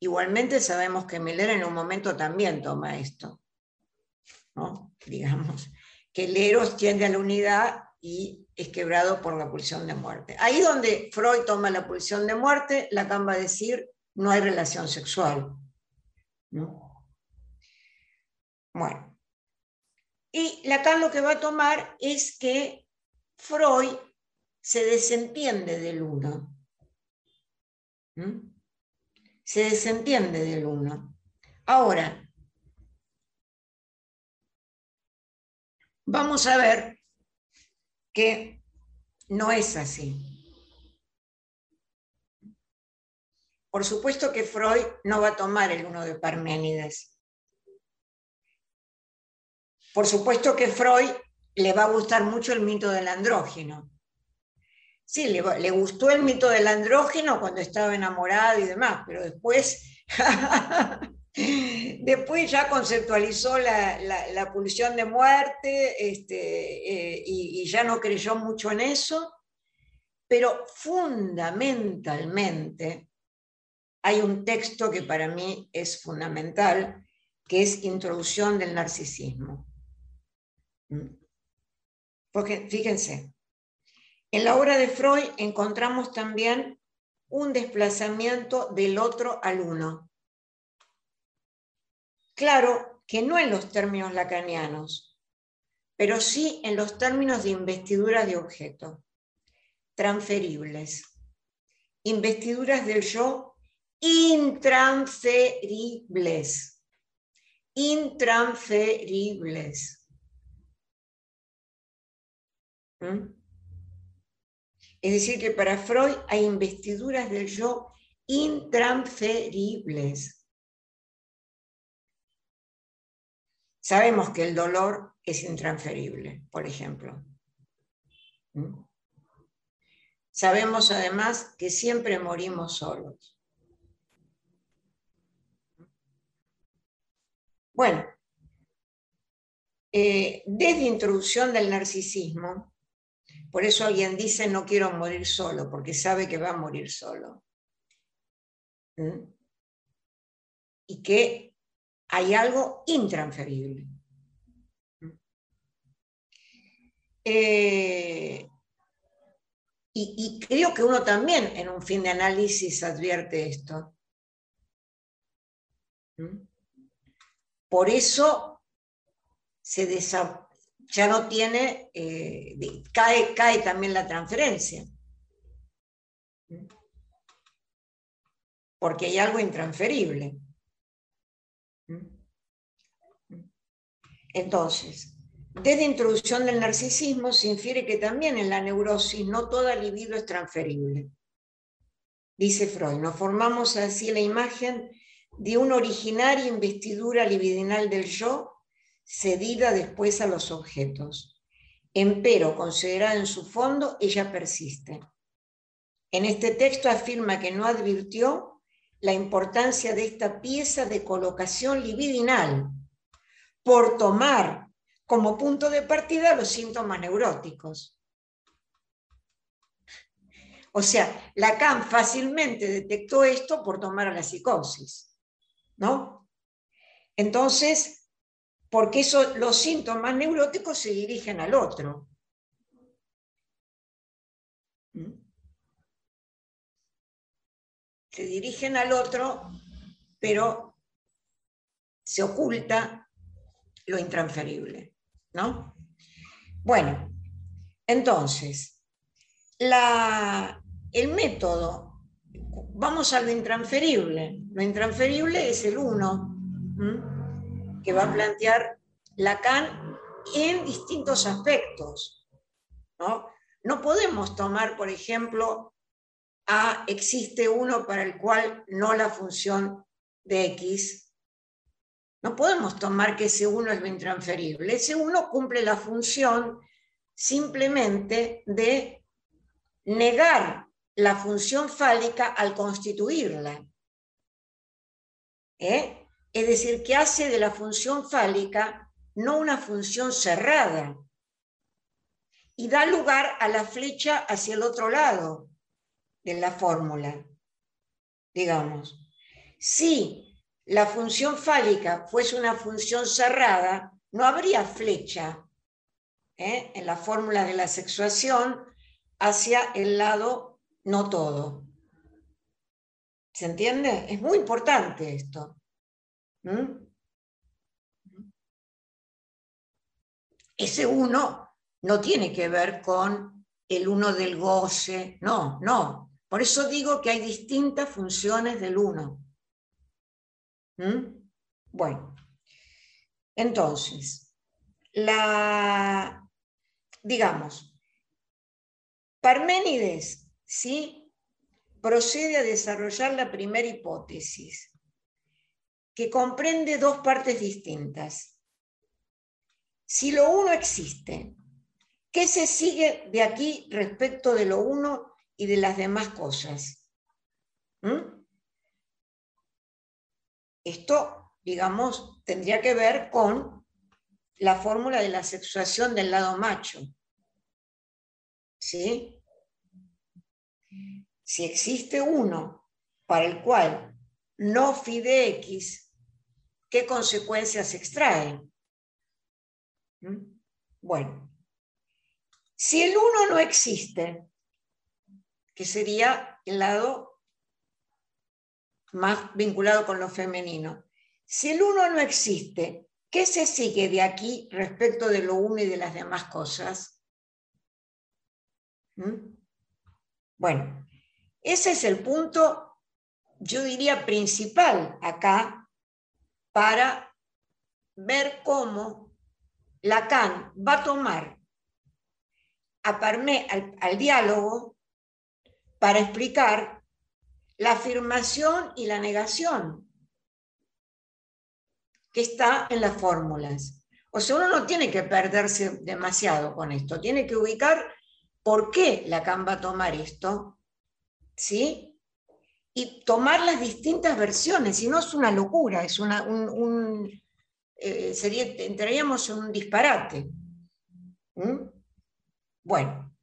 Igualmente sabemos que Miller en un momento también toma esto, ¿no? digamos, que el eros tiende a la unidad y es quebrado por la pulsión de muerte. Ahí donde Freud toma la pulsión de muerte, Lacan va a decir no hay relación sexual. Bueno, y Lacan lo que va a tomar es que Freud se desentiende del uno. Se desentiende del uno. Ahora, vamos a ver que no es así. Por supuesto que Freud no va a tomar el uno de Parménides. Por supuesto que Freud le va a gustar mucho el mito del andrógeno. Sí, le, gustó el mito del andrógeno cuando estaba enamorado y demás, pero después, *laughs* después ya conceptualizó la, pulsión de muerte este, eh, y, y ya no creyó mucho en eso. Pero fundamentalmente hay un texto que para mí es fundamental, que es Introducción del Narcisismo. ¿Mm? Porque fíjense, en la obra de Freud encontramos también un desplazamiento del otro al uno. Claro que no en los términos lacanianos, pero sí en los términos de investidura de objeto, transferibles, investiduras del yo intransferibles, intransferibles. ¿Mm? Es decir, que para Freud hay investiduras del yo intransferibles. Sabemos que el dolor es intransferible, por ejemplo. ¿Mm? Sabemos además que siempre morimos solos. Bueno, eh, desde introducción del narcisismo, por eso alguien dice no quiero morir solo, porque sabe que va a morir solo. ¿Mm? Y que hay algo intransferible. ¿Mm? Eh, y, creo que uno también en un fin de análisis advierte esto. ¿Mm? Por eso se desarrolla ya no tiene, eh, cae, cae también la transferencia. Porque hay algo intransferible. Entonces, desde introducción del narcisismo se infiere que también en la neurosis no toda libido es transferible. Dice Freud, nos formamos así la imagen de una originaria investidura libidinal del yo cedida después a los objetos. Empero, considerada en su fondo, ella persiste. En este texto afirma que no advirtió la importancia de esta pieza de colocación libidinal por tomar como punto de partida los síntomas neuróticos. O sea, Lacan fácilmente detectó esto por tomar a la psicosis, ¿no? Entonces, porque eso, los síntomas neuróticos se dirigen al otro. ¿Mm? Se dirigen al otro, pero se oculta lo intransferible. ¿no? Bueno, entonces, el método, vamos a lo intransferible. Lo intransferible es el uno que va a plantear Lacan en distintos aspectos. No podemos tomar, por ejemplo, a existe uno para el cual no la función de X. No podemos tomar que ese uno es lo intransferible. Ese uno cumple la función simplemente de negar la función fálica al constituirla. ¿Eh? Es decir, que hace de la función fálica no una función cerrada y da lugar a la flecha hacia el otro lado de la fórmula, digamos. Si la función fálica fuese una función cerrada, no habría flecha ¿eh? en la fórmula de la sexuación hacia el lado no todo. ¿Se entiende? Es muy importante esto. ¿Mm? Ese uno no tiene que ver con el uno del goce, no, no. Por eso digo que hay distintas funciones del uno. ¿Mm? Bueno, entonces, la, digamos, Parménides, ¿sí? Procede a desarrollar la primera hipótesis, que comprende dos partes distintas. Si lo uno existe, ¿qué se sigue de aquí respecto de lo uno y de las demás cosas? ¿Mm? Esto, digamos, tendría que ver con la fórmula de la sexuación del lado macho. ¿Sí? Si existe uno para el cual no fide X, ¿qué consecuencias extraen? ¿Mm? Bueno, si el uno no existe, que sería el lado más vinculado con lo femenino, si el uno no existe, ¿qué se sigue de aquí respecto de lo uno y de las demás cosas? ¿Mm? Bueno, ese es el punto, yo diría, principal acá para ver cómo Lacan va a tomar a al, al diálogo para explicar la afirmación y la negación que está en las fórmulas. O sea, uno no tiene que perderse demasiado con esto, tiene que ubicar por qué Lacan va a tomar esto, ¿sí? Y tomar las distintas versiones, si no es una locura, es una, un, eh, sería, entraríamos en un disparate. ¿Mm? Bueno,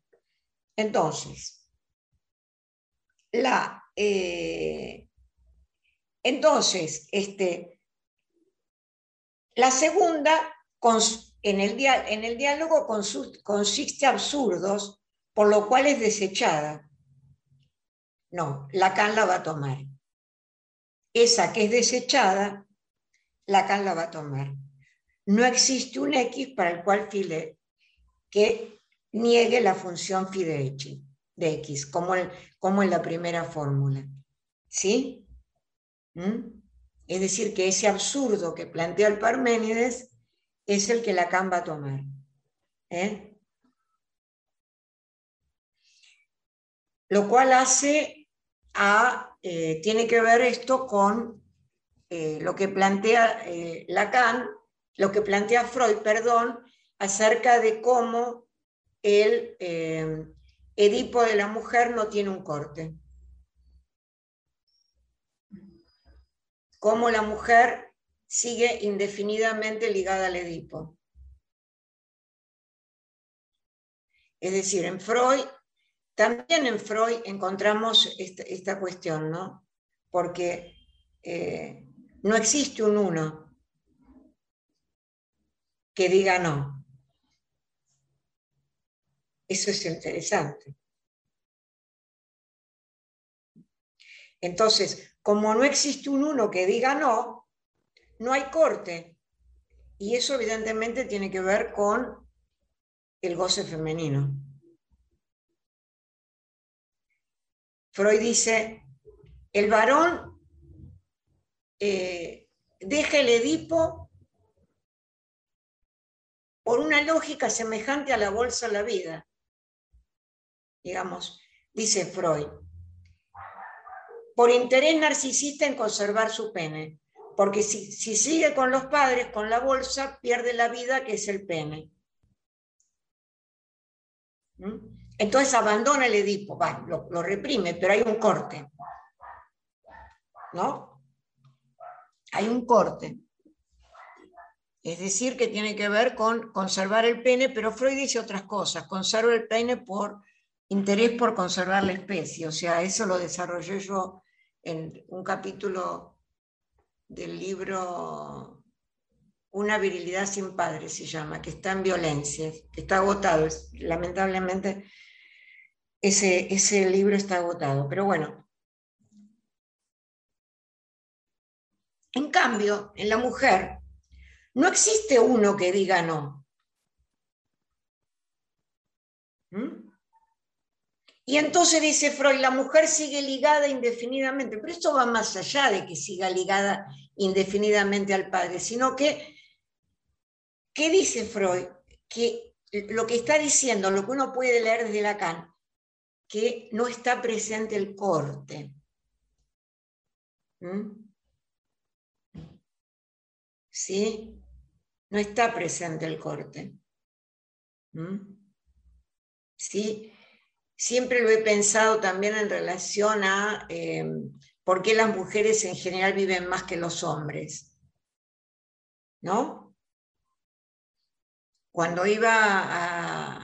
entonces, la, eh, entonces, este, la segunda, en el, en el diálogo consiste absurdos por lo cual es desechada. No, Lacan la va a tomar. Esa que es desechada, Lacan la va a tomar. No existe un X para el cual file que niegue la función phi de X, como, en la primera fórmula. ¿Sí? ¿Mm? Es decir, que ese absurdo que plantea el Parménides es el que Lacan va a tomar. ¿Eh? Lo cual hace eh, tiene que ver esto con eh, lo que plantea eh, Lacan, lo que plantea Freud, perdón, acerca de cómo el Edipo de la mujer no tiene un corte. Cómo la mujer sigue indefinidamente ligada al Edipo. Es decir, en Freud también en Freud encontramos esta, cuestión, ¿no? Porque eh, no existe un uno que diga no. Eso es interesante. Entonces, como no existe un uno que diga no, no hay corte. Y eso evidentemente tiene que ver con el goce femenino. Freud dice, el varón eh, deja el Edipo por una lógica semejante a la bolsa de la vida. digamos, dice Freud, por interés narcisista en conservar su pene, porque si, sigue con los padres, con la bolsa, pierde la vida que es el pene. ¿Mm? Entonces abandona el Edipo, lo, reprime, pero hay un corte. ¿No? Hay un corte. Es decir, que tiene que ver con conservar el pene, pero Freud dice otras cosas. Conserva el pene por interés por conservar la especie. O sea, eso lo desarrollé yo en un capítulo del libro Una virilidad sin padre, se llama, que está en violencia, que está agotado. Lamentablemente, ese, ese libro está agotado. Pero bueno. En cambio, en la mujer, no existe uno que diga no. ¿Mm? Y entonces dice Freud, la mujer sigue ligada indefinidamente, pero esto va más allá de que siga ligada indefinidamente al padre, sino que, ¿qué dice Freud? Que lo que está diciendo, lo que uno puede leer desde Lacan, que no está presente el corte. ¿Mm? ¿Sí? No está presente el corte. ¿Mm? ¿Sí? Siempre lo he pensado también en relación a eh, por qué las mujeres en general viven más que los hombres. ¿No? Cuando iba a,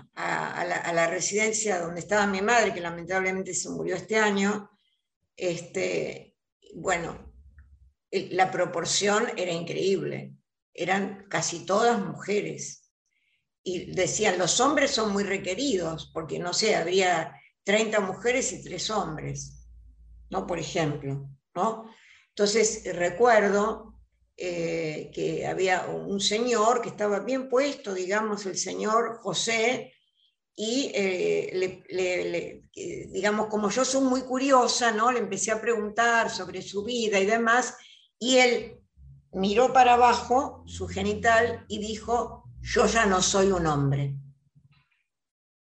la, residencia donde estaba mi madre, que lamentablemente se murió este año, este, bueno, la proporción era increíble eran casi todas mujeres. Y decían, los hombres son muy requeridos, porque no sé, habría 30 mujeres y 3 hombres, ¿no? Por ejemplo, ¿no? Entonces recuerdo eh, que había un señor que estaba bien puesto, digamos, el señor José, y eh, digamos, como yo soy muy curiosa, ¿no? Le empecé a preguntar sobre su vida y demás, y él miró para abajo su genital y dijo, yo ya no soy un hombre.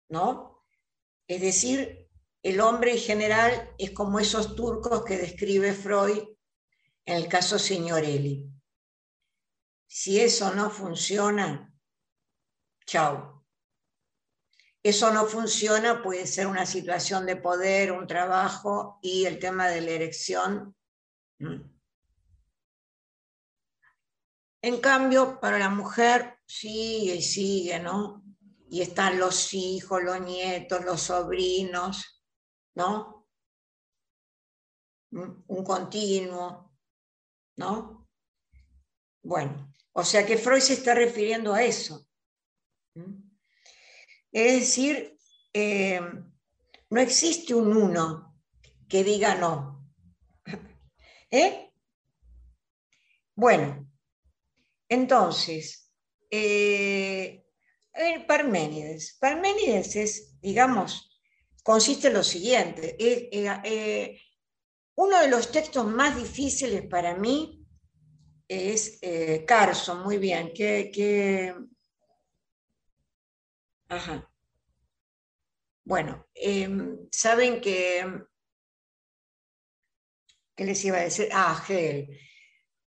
¿No? Es decir, el hombre en general es como esos turcos que describe Freud en el caso Signorelli. Si eso no funciona, chao. Eso no funciona, puede ser una situación de poder, un trabajo y el tema de la erección. En cambio, para la mujer sigue y sigue, ¿no? Y están los hijos, los nietos, los sobrinos, ¿no? Un continuo, ¿no? Bueno, o sea que Freud se está refiriendo a eso. Es decir, eh, no existe un uno que diga no. *laughs* ¿Eh? Bueno, entonces, eh, Parménides. Parménides es, digamos, consiste en lo siguiente. Eh, eh, uno de los textos más difíciles para mí es Carson, muy bien. Que, Ajá. Bueno, em, saben que... ¿Qué les iba a decir? Ah, Hegel.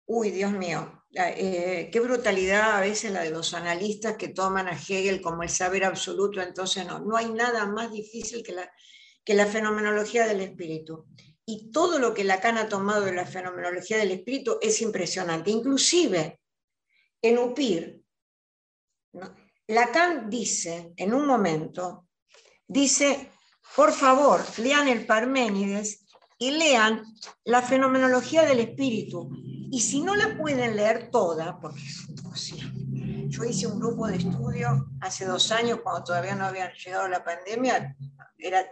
Uy, Dios mío, eh, qué brutalidad a veces la de los analistas que toman a Hegel como el saber absoluto, entonces no, no hay nada más difícil que la, que la fenomenología del espíritu. Y todo lo que Lacan ha tomado de la fenomenología del espíritu es impresionante. Inclusive en Upir, Lacan dice en un momento, dice, por favor, lean el Parménides y lean la fenomenología del espíritu. Y si no la pueden leer toda, porque yo hice un grupo de estudio hace dos años, cuando todavía no había llegado la pandemia, era,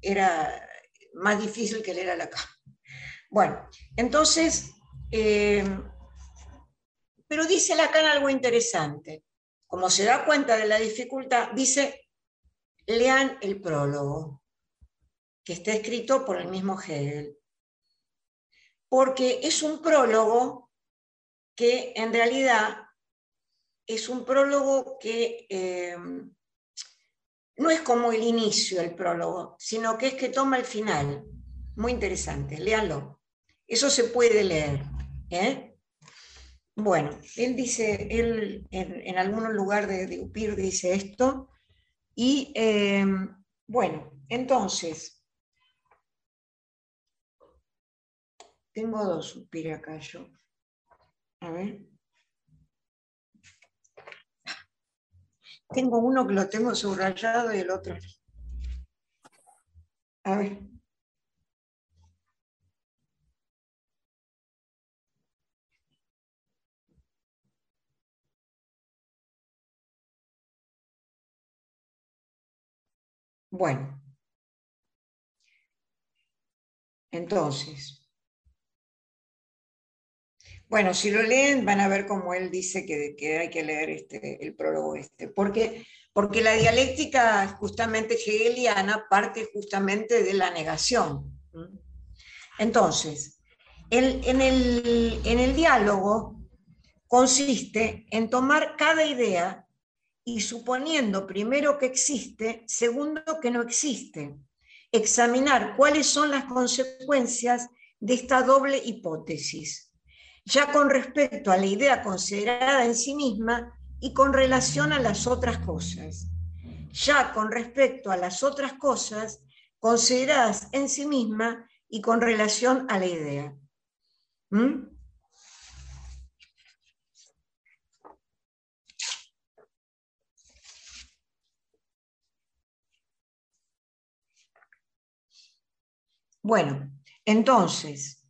era más difícil que leer a la cama. Bueno, entonces, eh, pero dice Lacan algo interesante. Como se da cuenta de la dificultad, dice, lean el prólogo, que está escrito por el mismo Hegel porque es un prólogo que en realidad es un prólogo que, eh, no es como el inicio del prólogo, sino que es que toma el final. Muy interesante, léanlo. Eso se puede leer. ¿eh? Bueno, él dice, él en, algún lugar de, Upir dice esto, y eh, bueno, entonces, tengo dos Upir acá yo. A ver. Tengo uno que lo tengo subrayado y el otro. A ver. Bueno, entonces, bueno, si lo leen van a ver cómo él dice que, hay que leer este, el prólogo este, porque, porque la dialéctica justamente hegeliana parte justamente de la negación. Entonces, en, el, en el diálogo consiste en tomar cada idea y suponiendo primero que existe, segundo que no existe, examinar cuáles son las consecuencias de esta doble hipótesis ya con respecto a la idea considerada en sí misma y con relación a las otras cosas. Ya con respecto a las otras cosas consideradas en sí misma y con relación a la idea. ¿Mm? Bueno, entonces,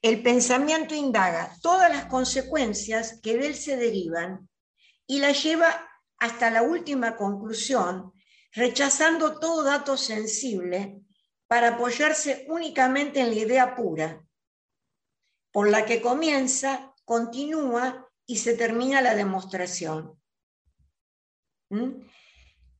el pensamiento indaga todas las consecuencias que de él se derivan y la lleva hasta la última conclusión, rechazando todo dato sensible para apoyarse únicamente en la idea pura, por la que comienza, continúa y se termina la demostración. ¿Mm?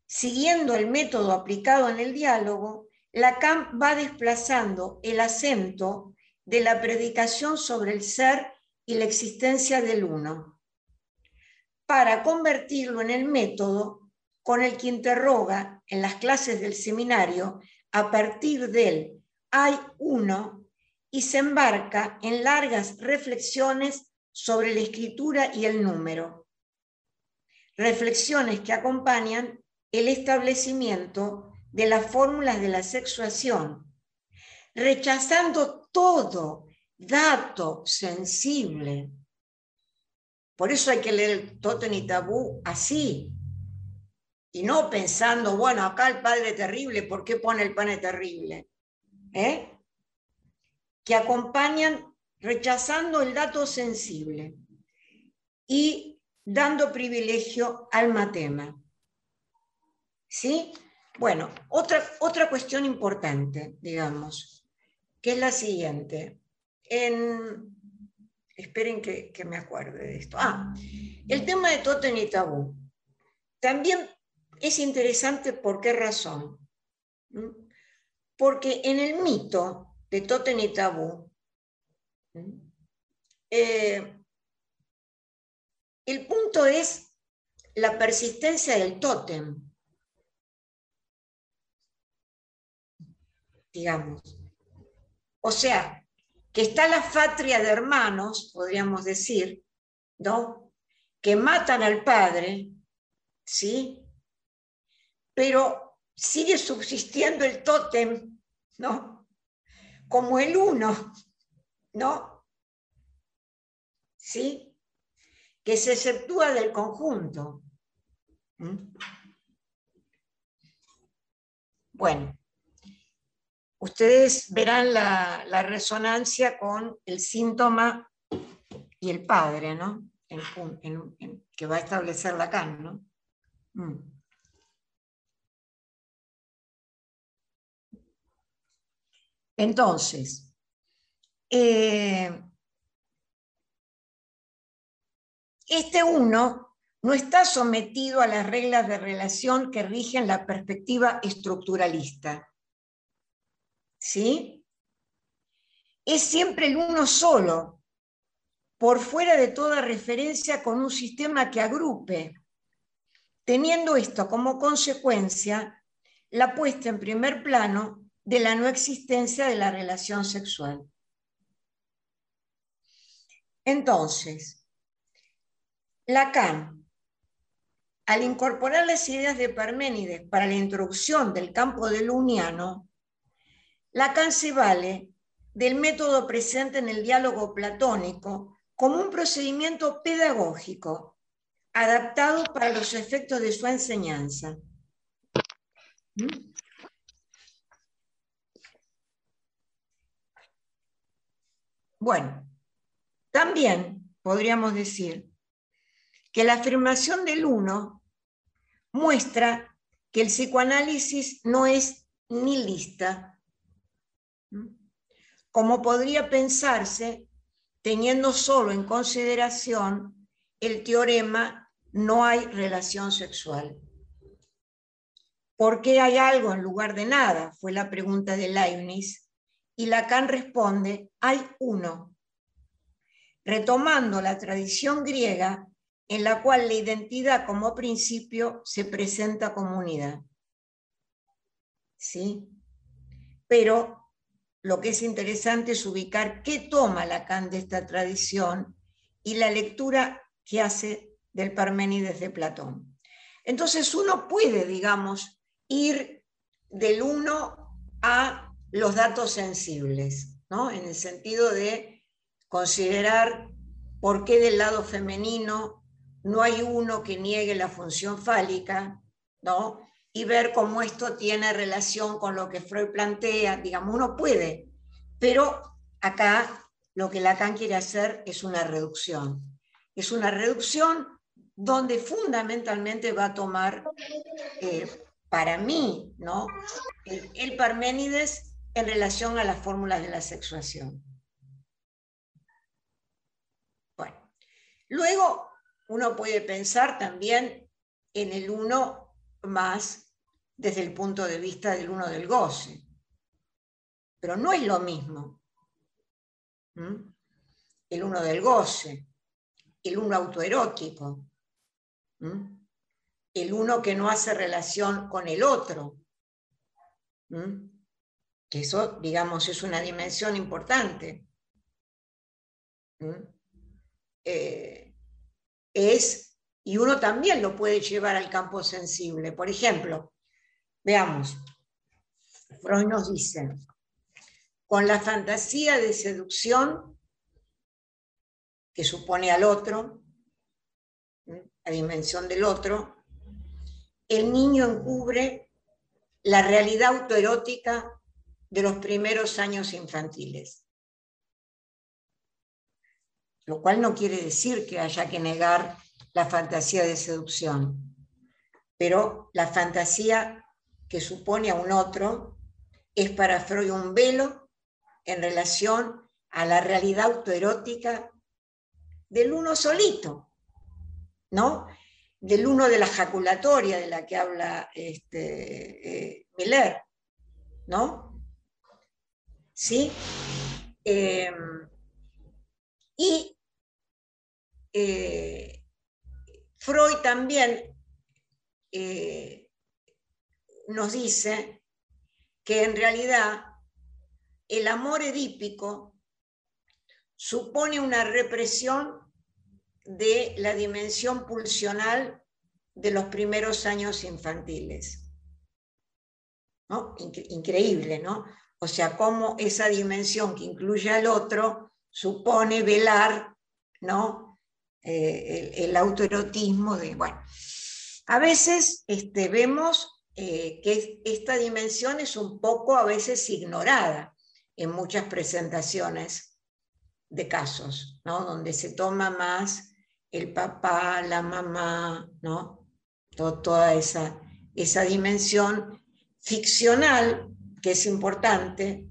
Siguiendo el método aplicado en el diálogo, Lacan va desplazando el acento de la predicación sobre el ser y la existencia del uno, para convertirlo en el método con el que interroga en las clases del seminario a partir del hay uno y se embarca en largas reflexiones sobre la escritura y el número. Reflexiones que acompañan el establecimiento de las fórmulas de la sexuación, rechazando todo dato sensible. Por eso hay que leer Totem y Tabú así, y no pensando, bueno, acá el Padre Terrible, ¿por qué pone el Padre Terrible? ¿Eh? Que acompañan rechazando el dato sensible y dando privilegio al matema. ¿Sí? Bueno, otra, otra cuestión importante, digamos que es la siguiente. esperen que, me acuerde de esto. Ah, el tema de Totem y Tabú. También es interesante por qué razón. Porque en el mito de Totem y Tabú, eh, el punto es la persistencia del tótem, digamos. O sea, que está la fatria de hermanos, podríamos decir, ¿no? Que matan al padre, ¿sí? Pero sigue subsistiendo el tótem, ¿no? Como el uno, ¿no? ¿Sí? Que se exceptúa del conjunto. ¿Mm? Bueno, ustedes verán la, resonancia con el síntoma y el padre, ¿no? que va a establecer Lacan, ¿no? Mm. Entonces, eh, este uno no está sometido a las reglas de relación que rigen la perspectiva estructuralista. ¿Sí? Es siempre el uno solo, por fuera de toda referencia con un sistema que agrupe, teniendo esto como consecuencia la puesta en primer plano de la no existencia de la relación sexual. Entonces, Lacan, al incorporar las ideas de Parménides para la introducción del campo del uniano, Lacan se vale del método presente en el diálogo platónico como un procedimiento pedagógico adaptado para los efectos de su enseñanza. ¿Mm? Bueno, también podríamos decir que la afirmación del uno muestra que el psicoanálisis no es ni lista, como podría pensarse teniendo solo en consideración el teorema no hay relación sexual. ¿Por qué hay algo en lugar de nada? Fue la pregunta de Leibniz. Y Lacan responde, hay uno. Retomando la tradición griega en la cual la identidad como principio se presenta como unidad. ¿Sí? Pero lo que es interesante es ubicar qué toma Lacan de esta tradición y la lectura que hace del Parménides de Platón. Entonces uno puede, digamos, ir del uno a los datos sensibles, ¿no? en el sentido de considerar por qué del lado femenino no hay uno que niegue la función fálica, ¿no? Y ver cómo esto tiene relación con lo que Freud plantea, digamos, uno puede, pero acá lo que Lacan quiere hacer es una reducción. Es una reducción donde fundamentalmente va a tomar, eh, para mí, ¿no? el, Parménides en relación a las fórmulas de la sexuación. Bueno, luego uno puede pensar también en el uno más desde el punto de vista del uno del goce. Pero no es lo mismo. El uno del goce, el uno autoerótico, el uno que no hace relación con el otro. Que eso, digamos, es una dimensión importante. Eh, es y uno también lo puede llevar al campo sensible. Por ejemplo, veamos, Freud nos dice, con la fantasía de seducción que supone al otro, la dimensión del otro, el niño encubre la realidad autoerótica de los primeros años infantiles. Lo cual no quiere decir que haya que negar la fantasía de seducción, pero la fantasía que supone a un otro es para Freud un velo en relación a la realidad autoerótica del uno solito, ¿no? Del uno de la jaculatoria de la que habla este, eh, Miller, ¿no? ¿Sí? Em, y eh, Freud también eh, nos dice que en realidad el amor edípico supone una represión de la dimensión pulsional de los primeros años infantiles. Increíble, ¿no? O sea, cómo esa dimensión que incluye al otro supone velar, ¿no? Eh, el, autoerotismo de, bueno, a veces este, vemos eh, que esta dimensión es un poco a veces ignorada en muchas presentaciones de casos, ¿no? Donde se toma más el papá, la mamá, ¿no? toda esa, esa dimensión ficcional que es importante,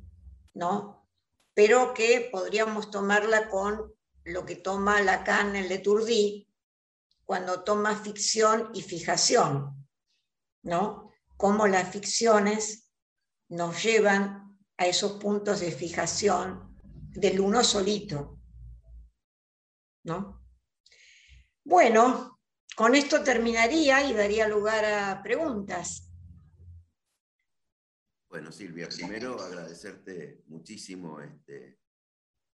¿no? Pero que podríamos tomarla con lo que toma Lacan en Leturdi cuando toma ficción y fijación, ¿no? Cómo las ficciones nos llevan a esos puntos de fijación del uno solito, ¿no? Bueno, con esto terminaría y daría lugar a preguntas. Bueno, Silvia, primero agradecerte muchísimo este,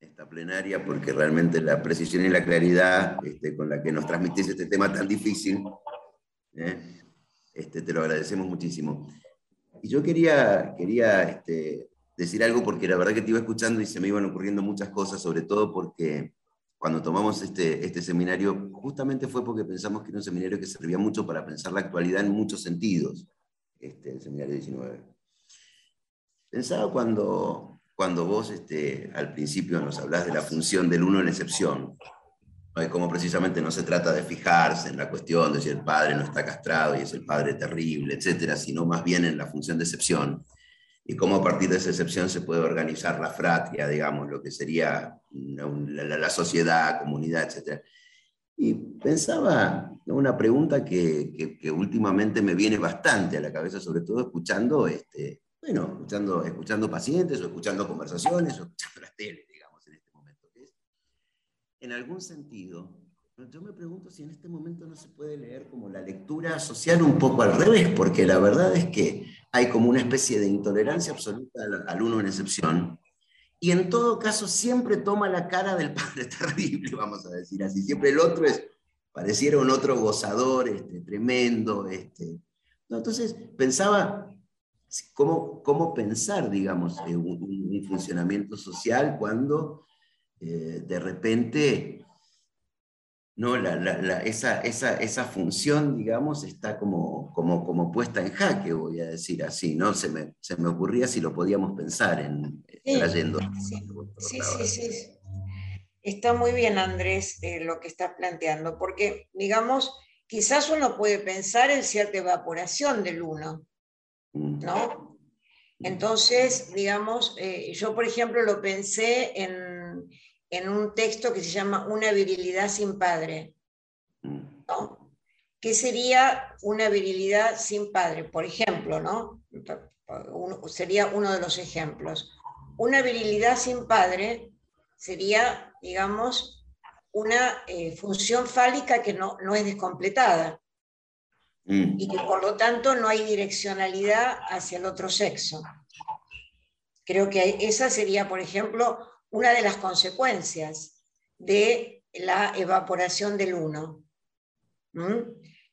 esta plenaria porque realmente la precisión y la claridad este, con la que nos transmitís este tema tan difícil, ¿eh? este, te lo agradecemos muchísimo. Y yo quería, quería este, decir algo porque la verdad que te iba escuchando y se me iban ocurriendo muchas cosas, sobre todo porque cuando tomamos este, este seminario, justamente fue porque pensamos que era un seminario que servía mucho para pensar la actualidad en muchos sentidos, este, el seminario 19. Pensaba cuando, cuando vos este, al principio nos hablás de la función del uno en excepción, ¿no? como precisamente no se trata de fijarse en la cuestión de si el padre no está castrado y es el padre terrible, etcétera, sino más bien en la función de excepción y cómo a partir de esa excepción se puede organizar la fratria, digamos, lo que sería la, la sociedad, comunidad, etcétera. Y pensaba una pregunta que, que, que, últimamente me viene bastante a la cabeza, sobre todo escuchando este, bueno, escuchando, escuchando pacientes o escuchando conversaciones o escuchando la tele, digamos, en este momento. en algún sentido, yo me pregunto si en este momento no se puede leer como la lectura social un poco al revés, porque la verdad es que hay como una especie de intolerancia absoluta al, uno en excepción, y en todo caso siempre toma la cara del padre *laughs* terrible, vamos a decir así. Siempre el otro es, pareciera un otro gozador este, tremendo. Este. entonces pensaba, cómo, cómo pensar, digamos, un, un, funcionamiento social cuando eh, de repente no, la, la, esa, esa, esa, función, digamos, está como, como, como, puesta en jaque, voy a decir así, ¿no? Se me, se me ocurría si lo podíamos pensar en sí, trayendo. Sí, sí, sí, Está muy bien, Andrés, eh, lo que estás planteando, porque, digamos, quizás uno puede pensar en cierta evaporación del uno. ¿No? Entonces, digamos, eh, yo por ejemplo lo pensé en, en, un texto que se llama Una virilidad sin padre. Mm. ¿no? ¿Qué sería una virilidad sin padre? Por ejemplo, ¿no? sería uno de los ejemplos. Una virilidad sin padre sería, digamos, una eh, función fálica que no, no es descompletada. Mm. y que por lo tanto no hay direccionalidad hacia el otro sexo. Creo que esa sería, por ejemplo, una de las consecuencias de la evaporación del uno. ¿Mm?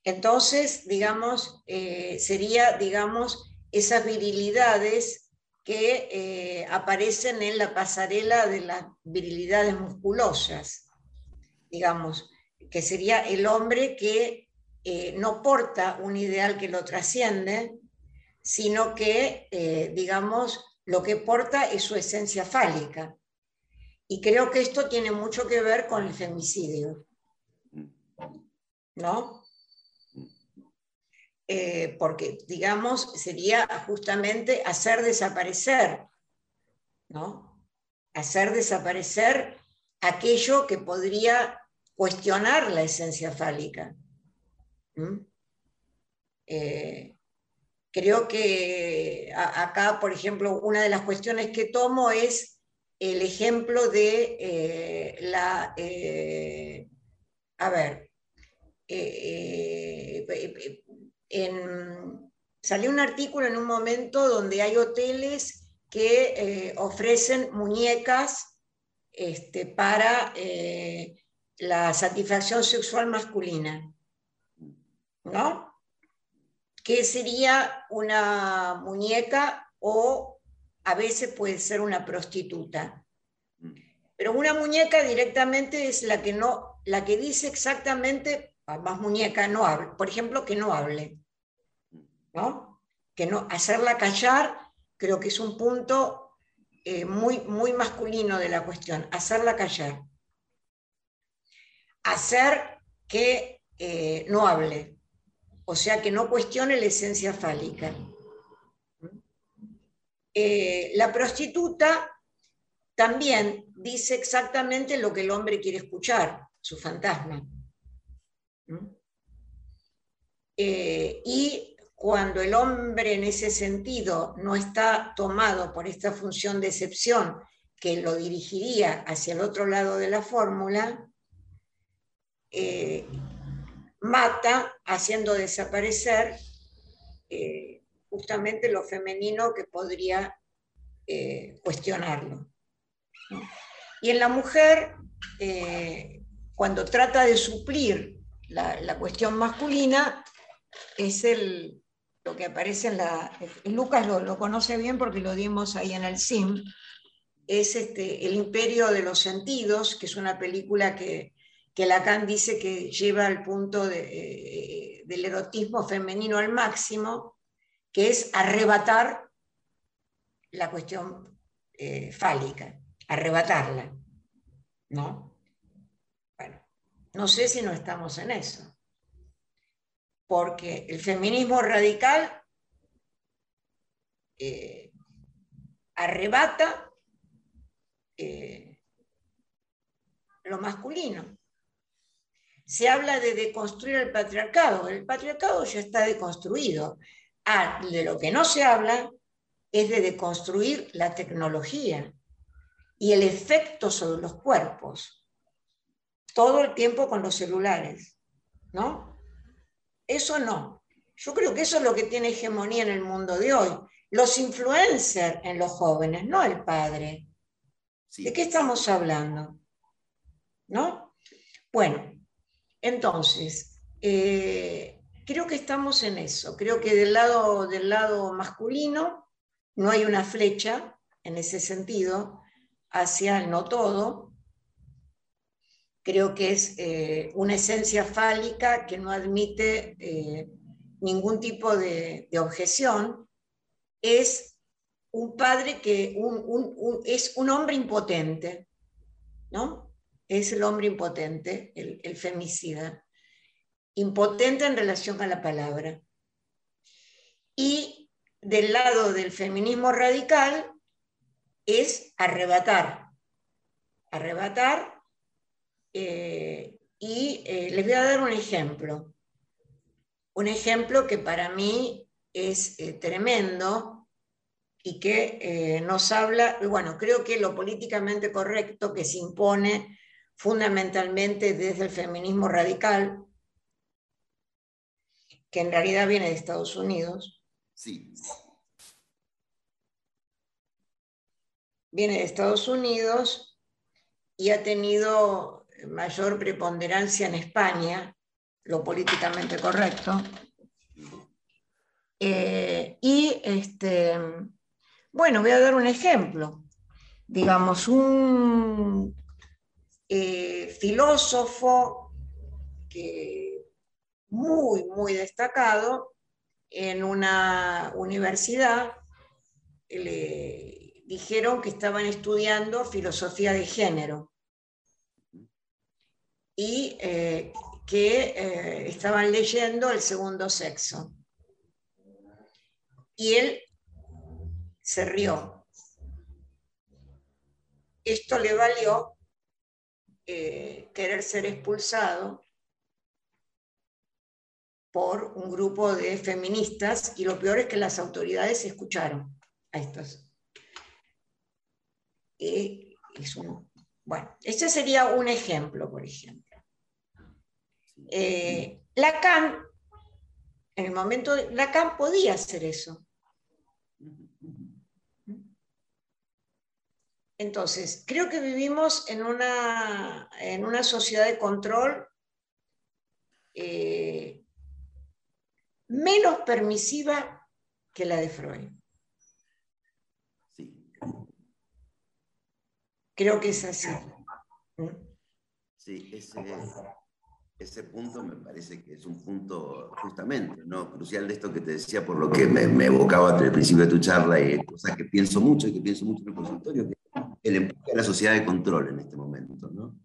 Entonces, digamos, eh, sería, digamos, esas virilidades que eh, aparecen en la pasarela de las virilidades musculosas, digamos, que sería el hombre que eh, no porta un ideal que lo trasciende, sino que, eh, digamos, lo que porta es su esencia fálica. Y creo que esto tiene mucho que ver con el femicidio. ¿No? Eh, porque, digamos, sería justamente hacer desaparecer, ¿no? Hacer desaparecer aquello que podría cuestionar la esencia fálica. Eh, creo que acá, por ejemplo, una de las cuestiones que tomo es el ejemplo de eh, la... Eh, a ver, salió un artículo en un momento donde hay hoteles que ofrecen muñecas este, para la satisfacción sexual masculina. ¿No? Que sería una muñeca o a veces puede ser una prostituta. Pero una muñeca directamente es la que no, la que dice exactamente, más muñeca no hable, por ejemplo, que no hable, ¿no? Que no, hacerla callar creo que es un punto eh, muy, muy masculino de la cuestión, hacerla callar. Hacer que eh, no hable, o sea que no cuestione la esencia fálica. Eh, la prostituta también dice exactamente lo que el hombre quiere escuchar, su fantasma. Eh, y cuando el hombre en ese sentido no está tomado por esta función de excepción que lo dirigiría hacia el otro lado de la fórmula, eh, mata haciendo desaparecer eh, justamente lo femenino que podría eh, cuestionarlo. Y en la mujer, eh, cuando trata de suplir la, cuestión masculina, es el, lo que aparece en la... Lucas lo, lo, conoce bien porque lo dimos ahí en el SIM, es este, El Imperio de los Sentidos, que es una película que, que Lacan dice que lleva al punto eh, del erotismo femenino al máximo, que es arrebatar la cuestión eh, fálica, arrebatarla. ¿No? Bueno, no sé si no estamos en eso. Porque el feminismo radical eh, arrebata lo masculino. Se habla de deconstruir el patriarcado. El patriarcado ya está deconstruido. Ah, de lo que no se habla es de deconstruir la tecnología y el efecto sobre los cuerpos. Todo el tiempo con los celulares, ¿no? Eso no. Yo creo que eso es lo que tiene hegemonía en el mundo de hoy. Los influencers en los jóvenes, no el padre. ¿De qué estamos hablando? ¿No? Bueno, entonces, eh, creo que estamos en eso. Creo que del lado, del lado masculino no hay una flecha en ese sentido hacia el no todo. Creo que es eh, una esencia fálica que no admite eh, ningún tipo de, objeción. Es un padre que es un hombre impotente, ¿no? Es el hombre impotente, el, femicida. Impotente en relación a la palabra. Y del lado del feminismo radical, es arrebatar. Arrebatar. Eh, y eh, les voy a dar un ejemplo. Un ejemplo que para mí es eh, tremendo y que nos habla, bueno, creo que lo políticamente correcto que se impone fundamentalmente desde el feminismo radical, que en realidad viene de Estados Unidos. Sí. viene de Estados Unidos y ha tenido mayor preponderancia en España, lo políticamente correcto. Eh, y este, bueno, voy a dar un ejemplo. Digamos, un eh, filósofo que muy, muy destacado en una universidad, le, dijeron que estaban estudiando filosofía de género y eh, que eh, estaban leyendo el segundo sexo. Y él se rió. Esto le valió eh, querer ser expulsado por un grupo de feministas y lo peor es que las autoridades escucharon a estos es bueno, ese sería un ejemplo, por ejemplo. Eh, Lacan, en el momento Lacan podía hacer eso. Entonces, creo que vivimos en una, en una sociedad de control eh, menos permisiva que la de Freud. Creo que es así. Sí, ese, punto me parece que es un punto justamente ¿no? crucial de esto que te decía, por lo que me, me evocaba al principio de tu charla y cosas que pienso mucho y que pienso mucho en el consultorio, que el empuje de la sociedad de control en este momento, ¿no?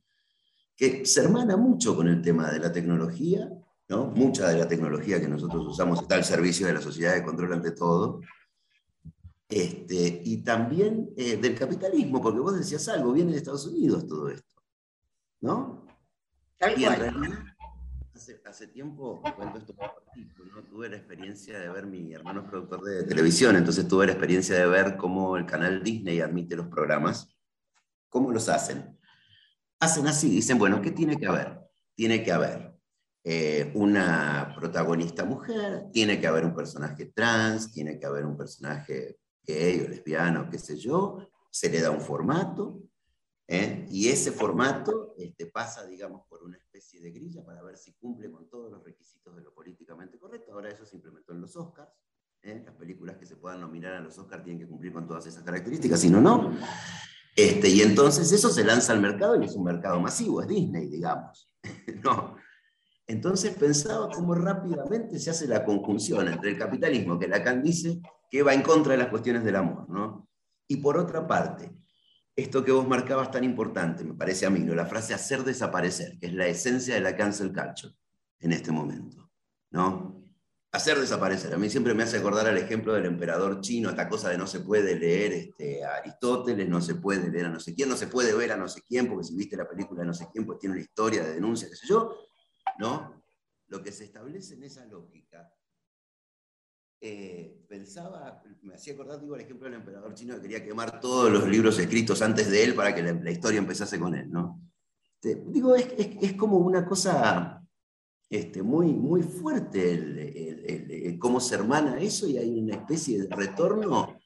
que se hermana mucho con el tema de la tecnología, ¿no? mucha de la tecnología que nosotros usamos está al servicio de la sociedad de control ante todo, este, y también eh, del capitalismo, porque vos decías algo, viene de Estados Unidos todo esto, ¿no? y en realidad, hace, tiempo, cuento esto ¿no? tuve la experiencia de ver, mi hermano es productor de televisión, entonces tuve la experiencia de ver cómo el canal Disney admite los programas, cómo los hacen. Hacen así, dicen, bueno, ¿qué tiene que haber? Tiene que haber eh, una protagonista mujer, tiene que haber un personaje trans, tiene que haber un personaje gay o lesbiano, qué sé yo, se le da un formato, ¿eh? y ese formato este, pasa, digamos, por una especie de grilla para ver si cumple con todos los requisitos de lo políticamente correcto. Ahora eso se implementó en los Oscars. ¿eh? Las películas que se puedan nominar a los Oscars tienen que cumplir con todas esas características, si no, no. Este, y entonces eso se lanza al mercado y es un mercado masivo, es Disney, digamos. *laughs* no. Entonces pensaba cómo rápidamente se hace la conjunción entre el capitalismo, que Lacan dice que va en contra de las cuestiones del amor, ¿no? Y por otra parte, esto que vos marcabas tan importante, me parece a mí, la frase hacer desaparecer, que es la esencia de la cancel culture en este momento. ¿no? Hacer desaparecer. A mí siempre me hace acordar al ejemplo del emperador chino, esta cosa de no se puede leer este, a Aristóteles, no se puede leer a no sé quién, no se puede ver a no sé quién, porque si viste la película de no sé quién, pues tiene una historia de denuncia, qué sé yo. ¿no? Lo que se establece en esa lógica eh, pensaba, me hacía acordar, digo, el ejemplo del emperador chino que quería quemar todos los libros escritos antes de él para que la, historia empezase con él, ¿no? Este, digo, es, es, como una cosa este, muy, muy fuerte el, cómo se hermana eso y hay una especie de retorno,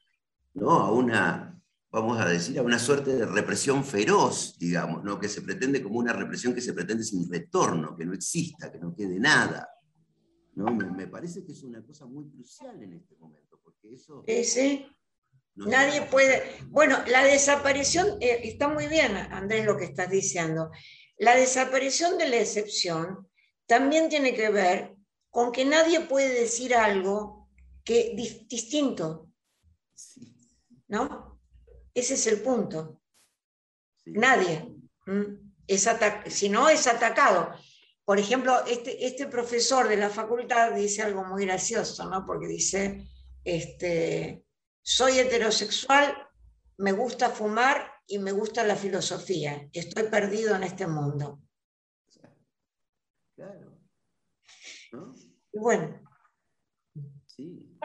¿no? A una, vamos a decir, a una suerte de represión feroz, digamos, ¿no? Que se pretende como una represión que se pretende sin retorno, que no exista, que no quede nada. Me, parece que es una cosa muy crucial en este momento, porque eso... Sí, Nadie puede... Bueno, la desaparición, eh, está muy bien, Andrés, lo que estás diciendo. La desaparición de la excepción también tiene que ver con que nadie puede decir algo que distinto. ¿No? Ese es el punto. Nadie. Es si no, es atacado. Por ejemplo, este, este profesor de la facultad dice algo muy gracioso, ¿no? Porque dice, este, soy heterosexual, me gusta fumar y me gusta la filosofía. Estoy perdido en este mundo. Claro. Y bueno. Sí.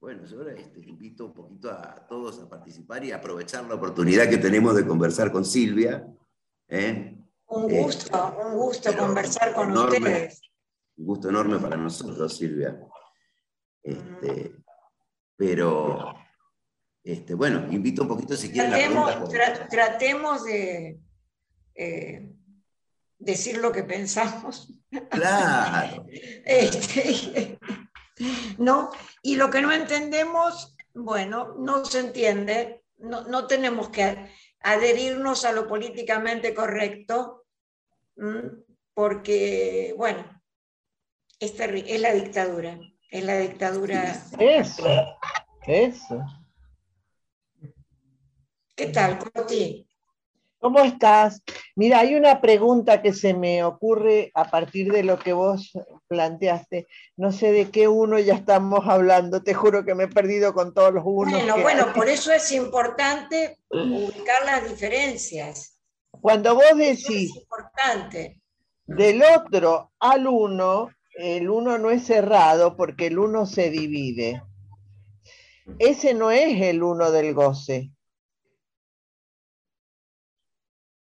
Bueno, yo ahora este, invito un poquito a todos a participar y aprovechar la oportunidad que tenemos de conversar con Silvia. ¿eh? Un gusto, un gusto conversar con ustedes. Un gusto enorme para nosotros, Silvia. Este, pero, este, bueno, invito un poquito si quieren. Tratemos, tratemos de eh, decir lo que pensamos. Claro. *laughs* Este, ¿no? Y lo que no entendemos, bueno, no se entiende, no, no tenemos que adherirnos a lo políticamente correcto, porque, bueno, es, es la dictadura, es la dictadura. Eso, eso. ¿Qué tal, Coti? ¿Cómo estás? Mira, hay una pregunta que se me ocurre a partir de lo que vos planteaste. No sé de qué uno ya estamos hablando, te juro que me he perdido con todos los unos. Bueno, bueno, por eso es importante ubicar las diferencias. Cuando vos decís del otro al uno, el uno no es cerrado porque el uno se divide. Ese no es el uno del goce.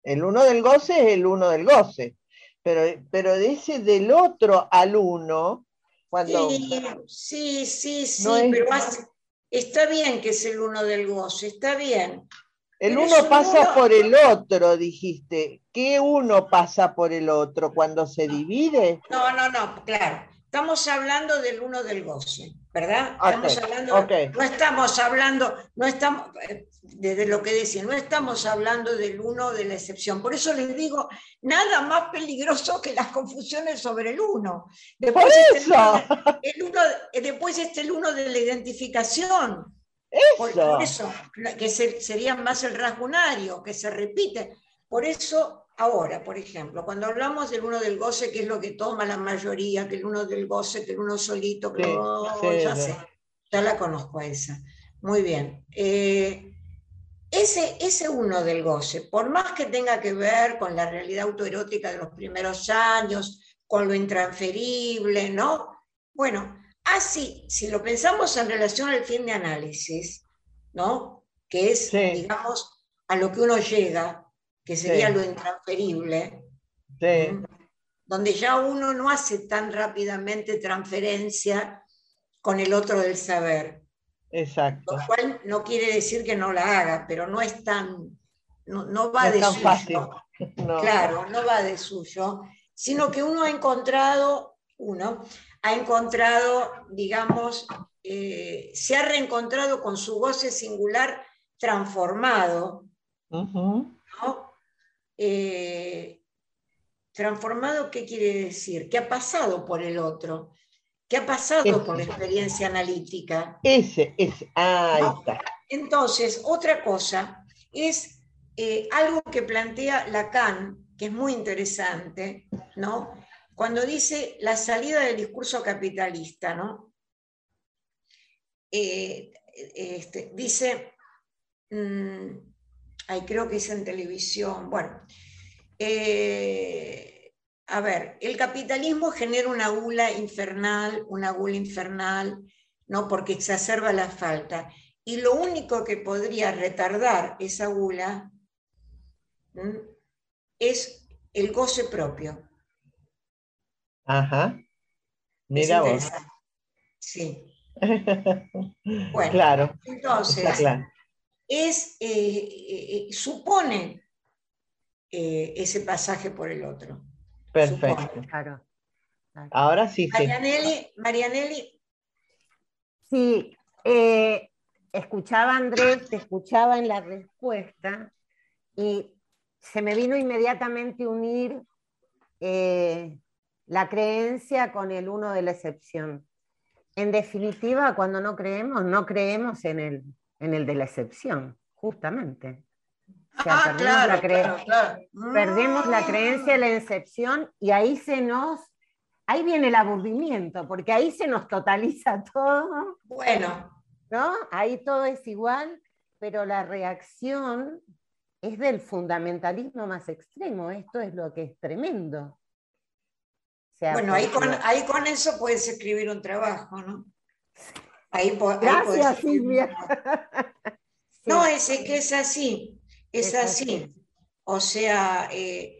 El uno del goce es el uno del goce. Pero, pero de ese del otro al uno, cuando. Sí, sí, sí, pero está bien que es el uno del goce, está bien. El uno pasa por el otro, dijiste. ¿Qué uno pasa por el otro cuando se divide? No, no, no, claro. Estamos hablando del uno del goce, ¿verdad? Estamos hablando, no estamos hablando, no estamos, eh, desde lo que decía, no estamos hablando del uno de la excepción. Por eso les digo, nada más peligroso que las confusiones sobre el uno. Después, por eso. el uno, después está el uno de la identificación. Eso. eso, que sería más el rasgunario, que se repite. Por eso, ahora, por ejemplo, cuando hablamos del uno del goce, que es lo que toma la mayoría, que el uno del goce, que el uno solito, que ya sé, ya la conozco a esa. Muy bien. Eh, ese, ese uno del goce, por más que tenga que ver con la realidad autoerótica de los primeros años, con lo intransferible, ¿no? Bueno, Así, si lo pensamos en relación al fin de análisis, ¿no? Que es, digamos, a lo que uno llega, que sería lo intransferible. donde ya uno no hace tan rápidamente transferencia con el otro del saber. Exacto. Lo cual no quiere decir que no la haga, pero no es tan, no, va de tan suyo. Fácil. *laughs* Claro, no va de suyo, sino que uno ha encontrado, uno ha encontrado, digamos, eh, se ha reencontrado con su goce singular transformado, ¿no? Eh, transformado, ¿qué quiere decir? ¿Qué ha pasado por el otro? ¿Qué ha pasado con la experiencia analítica? Ese, ese, ahí está. Entonces, otra cosa es eh, algo que plantea Lacan, que es muy interesante, ¿no? Cuando dice la salida del discurso capitalista, ¿no? Eh, este, dice, mm, ay, creo que es en televisión, bueno, eh, a ver, el capitalismo genera una gula infernal, una gula infernal, ¿no? Porque exacerba la falta. Y lo único que podría retardar esa gula es el goce propio. Ajá. Mira vos. Sí. *laughs* bueno, claro. Entonces, es, eh, eh, eh, supone ese pasaje por el otro. Perfecto. Claro. Ahora sí. Marianelli, Marianelli. Sí, escuchaba Andrés, te escuchaba en la respuesta y se me vino inmediatamente unir la creencia con el uno de la excepción. En definitiva, cuando no creemos, no creemos en el, en el de la excepción, justamente. ah, claro, perdemos la creencia de la excepción y ahí se nos, ahí viene el aburrimiento, porque ahí se nos totaliza *laughs* todo. Bueno. ¿No? Ahí todo es igual, pero la reacción es del fundamentalismo más extremo. Esto es lo que es tremendo bueno, ahí con, ahí con eso puedes escribir un trabajo, ¿no? Ahí, Gracias, Silvia. *laughs* No, es que es así, es, así. O sea, eh,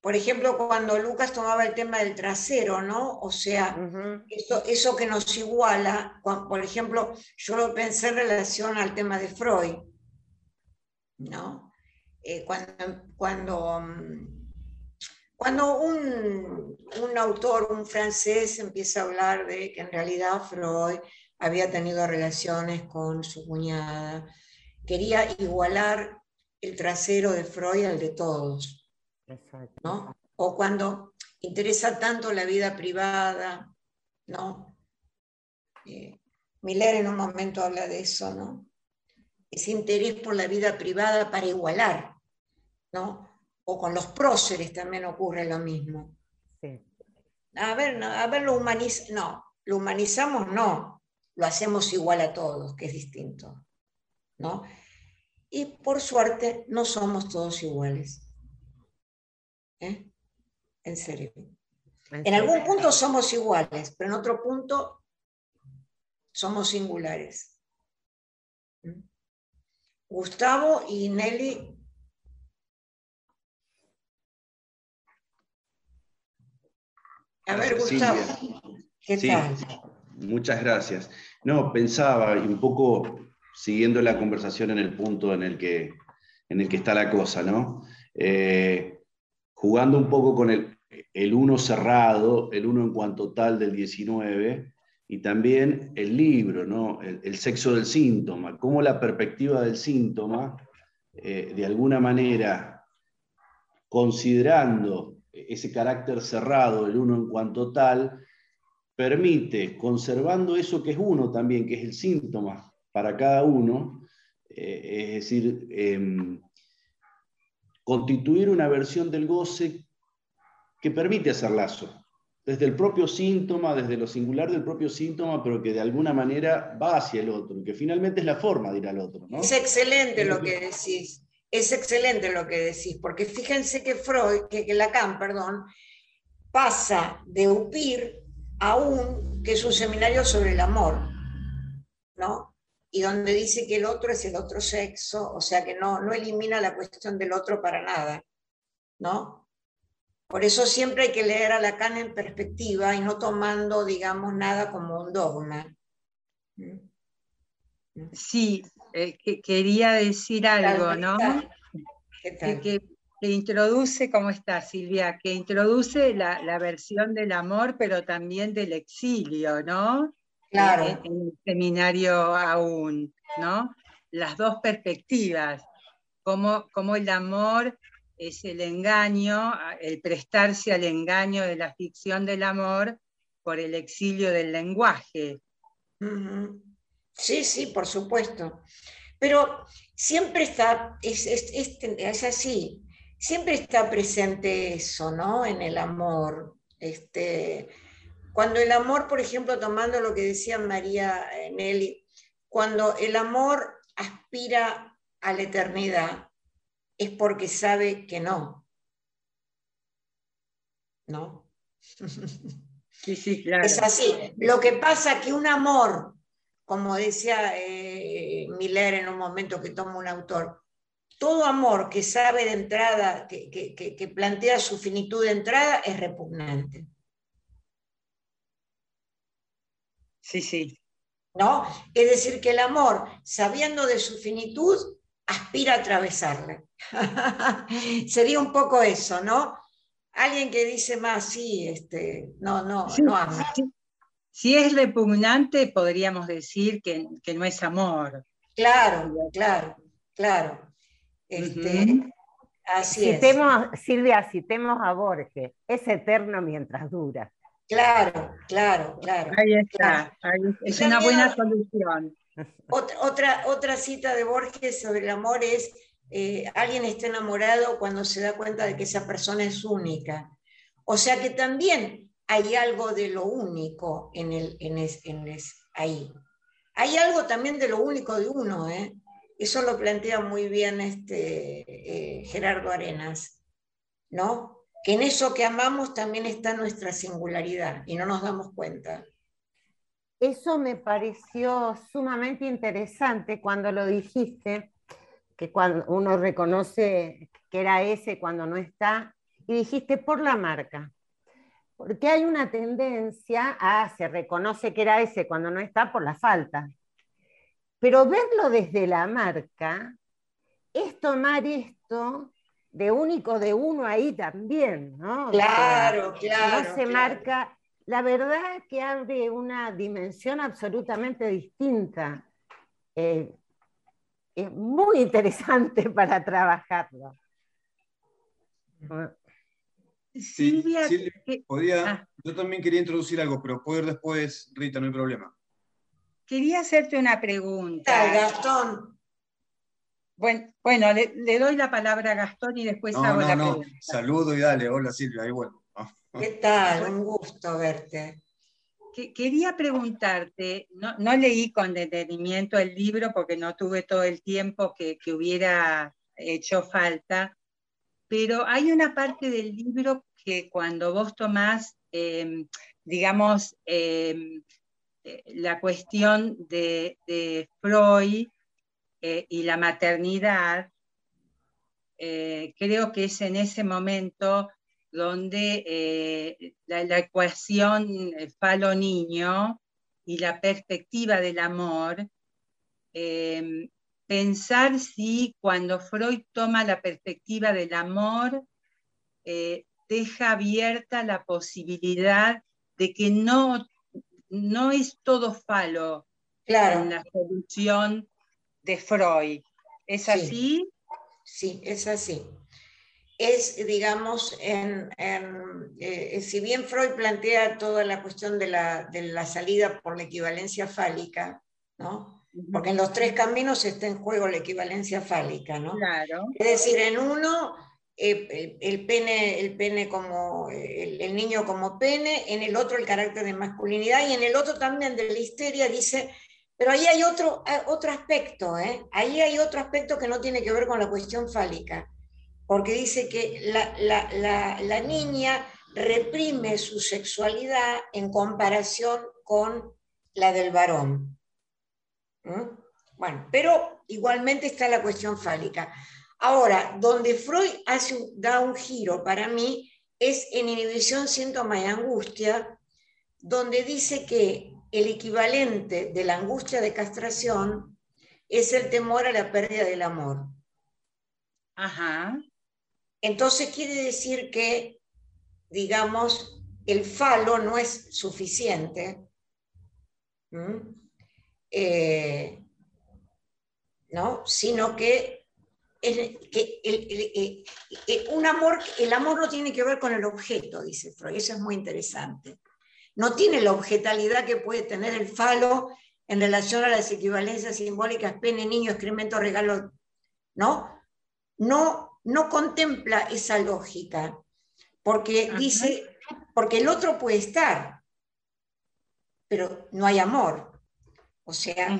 por ejemplo, cuando Lucas tomaba el tema del trasero, ¿no? O sea, eso, eso, que nos iguala, por ejemplo, yo lo pensé en relación al tema de Freud, ¿no? Eh, cuando, cuando mm, cuando un, autor, un francés, empieza a hablar de que en realidad Freud había tenido relaciones con su cuñada, quería igualar el trasero de Freud al de todos. ¿no? O cuando interesa tanto la vida privada, ¿no? Eh, Miller en un momento habla de eso, ¿no? Ese interés por la vida privada para igualar, ¿no? o con los próceres también ocurre lo mismo. A ver, a ver, lo humaniz no, lo humanizamos no, lo hacemos igual a todos, que es distinto. ¿no? Y por suerte no somos todos iguales. ¿Eh? En serio. En algún punto somos iguales, pero en otro punto somos singulares. ¿Mm? Gustavo y Nelly A ver, Gustavo, ¿qué tal? Muchas gracias. No, pensaba, y un poco siguiendo la conversación en el punto en el que, en el que está la cosa, ¿no? Eh, jugando un poco con el, el uno cerrado, el uno en cuanto tal del 19, y también el libro, ¿no? el, sexo del síntoma, cómo la perspectiva del síntoma, eh, de alguna manera, considerando ese carácter cerrado del uno en cuanto tal, permite, conservando eso que es uno también, que es el síntoma para cada uno, eh, es decir, em, constituir una versión del goce que permite hacer lazo, desde el propio síntoma, desde lo singular del propio síntoma, pero que de alguna manera va hacia el otro, que finalmente es la forma de ir al otro. Es excelente lo que decís. Es excelente lo que decís, porque fíjense que Freud, que, Lacan, perdón, pasa de Upir a un, que es un seminario sobre el amor, ¿no? Y donde dice que el otro es el otro sexo, o sea que no, no elimina la cuestión del otro para nada, ¿no? Por eso siempre hay que leer a Lacan en perspectiva y no tomando, digamos, nada como un dogma. Sí, eh, quería decir algo, ¿no? Que, introduce, ¿cómo está Silvia? Que introduce la, versión del amor, pero también del exilio, ¿no? Claro. En, en, el seminario aún, ¿no? Las dos perspectivas, cómo, cómo el amor es el engaño, el prestarse al engaño de la ficción del amor por el exilio del lenguaje. Sí, sí, por supuesto. Pero siempre está, es, es, así, siempre está presente eso, ¿no? En el amor. Este, cuando el amor, por ejemplo, tomando lo que decía María Nelly, cuando el amor aspira a la eternidad, es porque sabe que no. ¿No? *laughs* Sí, sí, claro. Es así. Lo que pasa que un amor, como decía eh, Miller en un momento que toma un autor, todo amor que sabe de entrada, que, que plantea su finitud de entrada, es repugnante. Sí, sí. ¿No? Es decir, que el amor, sabiendo de su finitud, aspira a atravesarle. *laughs* Sería un poco eso, ¿no? Alguien que dice más, sí, este, no, no, no ama. Si es repugnante, podríamos decir que, no es amor. Claro, claro, claro. Este, así citemos, es. Silvia, citemos a Borges, es eterno mientras dura. Claro, claro, claro. Ahí está, es una buena solución. Otra, otra, cita de Borges sobre el amor es, eh, alguien está enamorado cuando se da cuenta de que esa persona es única. O sea que también hay algo de lo único en, el, en, ahí. Hay algo también de lo único de uno, ¿eh? Eso lo plantea muy bien este, eh, Gerardo Arenas, ¿no? Que en eso que amamos también está nuestra singularidad y no nos damos cuenta. Eso me pareció sumamente interesante cuando lo dijiste, que cuando uno reconoce que era ese cuando no está, y dijiste por la marca. Porque hay una tendencia a, se reconoce que era ese cuando no está por la falta. Pero verlo desde la marca es tomar esto de único de uno ahí también, ¿no? Claro, claro. No se marca la verdad que abre una dimensión absolutamente distinta. Eh, es muy interesante *laughs* para trabajarlo. Silvia, podía, ah. yo también quería introducir algo, pero puedo ir después, Rita, no hay problema. Quería hacerte una pregunta. Gastón. Bueno, bueno le, doy la palabra a Gastón y después hago la pregunta. Saludo y dale, hola Silvia, ahí bueno. ¿Qué tal? Un gusto verte. quería preguntarte, no, leí con detenimiento el libro porque no tuve todo el tiempo que, hubiera hecho falta, pero hay una parte del libro que cuando vos tomás, em, digamos, em, eh, la cuestión de, Freud eh, y la maternidad, eh, creo que es en ese momento donde eh, la, ecuación eh, falo-niño y la perspectiva del amor, pensar si cuando Freud toma la perspectiva del amor, eh, deja abierta la posibilidad de que no, no es todo falo claro. en la solución de Freud. ¿Es así? Sí, es así es, digamos, en, eh, si bien Freud plantea toda la cuestión de la, de la, salida por la equivalencia fálica, ¿no? Porque en los tres caminos está en juego la equivalencia fálica, ¿no? Claro. Es decir, en uno, eh, el, pene, el pene como, el, niño como pene, en el otro el carácter de masculinidad, y en el otro también de la histeria dice, pero ahí hay otro, eh, otro aspecto, ¿eh? Ahí hay otro aspecto que no tiene que ver con la cuestión fálica porque dice que la, niña reprime su sexualidad en comparación con la del varón. Bueno, pero igualmente está la cuestión fálica. Ahora, donde Freud hace, da un giro para mí es en inhibición, síntoma y angustia, donde dice que el equivalente de la angustia de castración es el temor a la pérdida del amor. Ajá. Entonces quiere decir que, digamos, el falo no es suficiente, eh, ¿no? sino que, el, un amor, el amor no tiene que ver con el objeto, dice Freud, eso es muy interesante. No tiene la objetalidad que puede tener el falo en relación a las equivalencias simbólicas, pene, niño, excremento, regalo, ¿no? No, no contempla esa lógica, porque dice, porque el otro puede estar, pero no hay amor. O sea,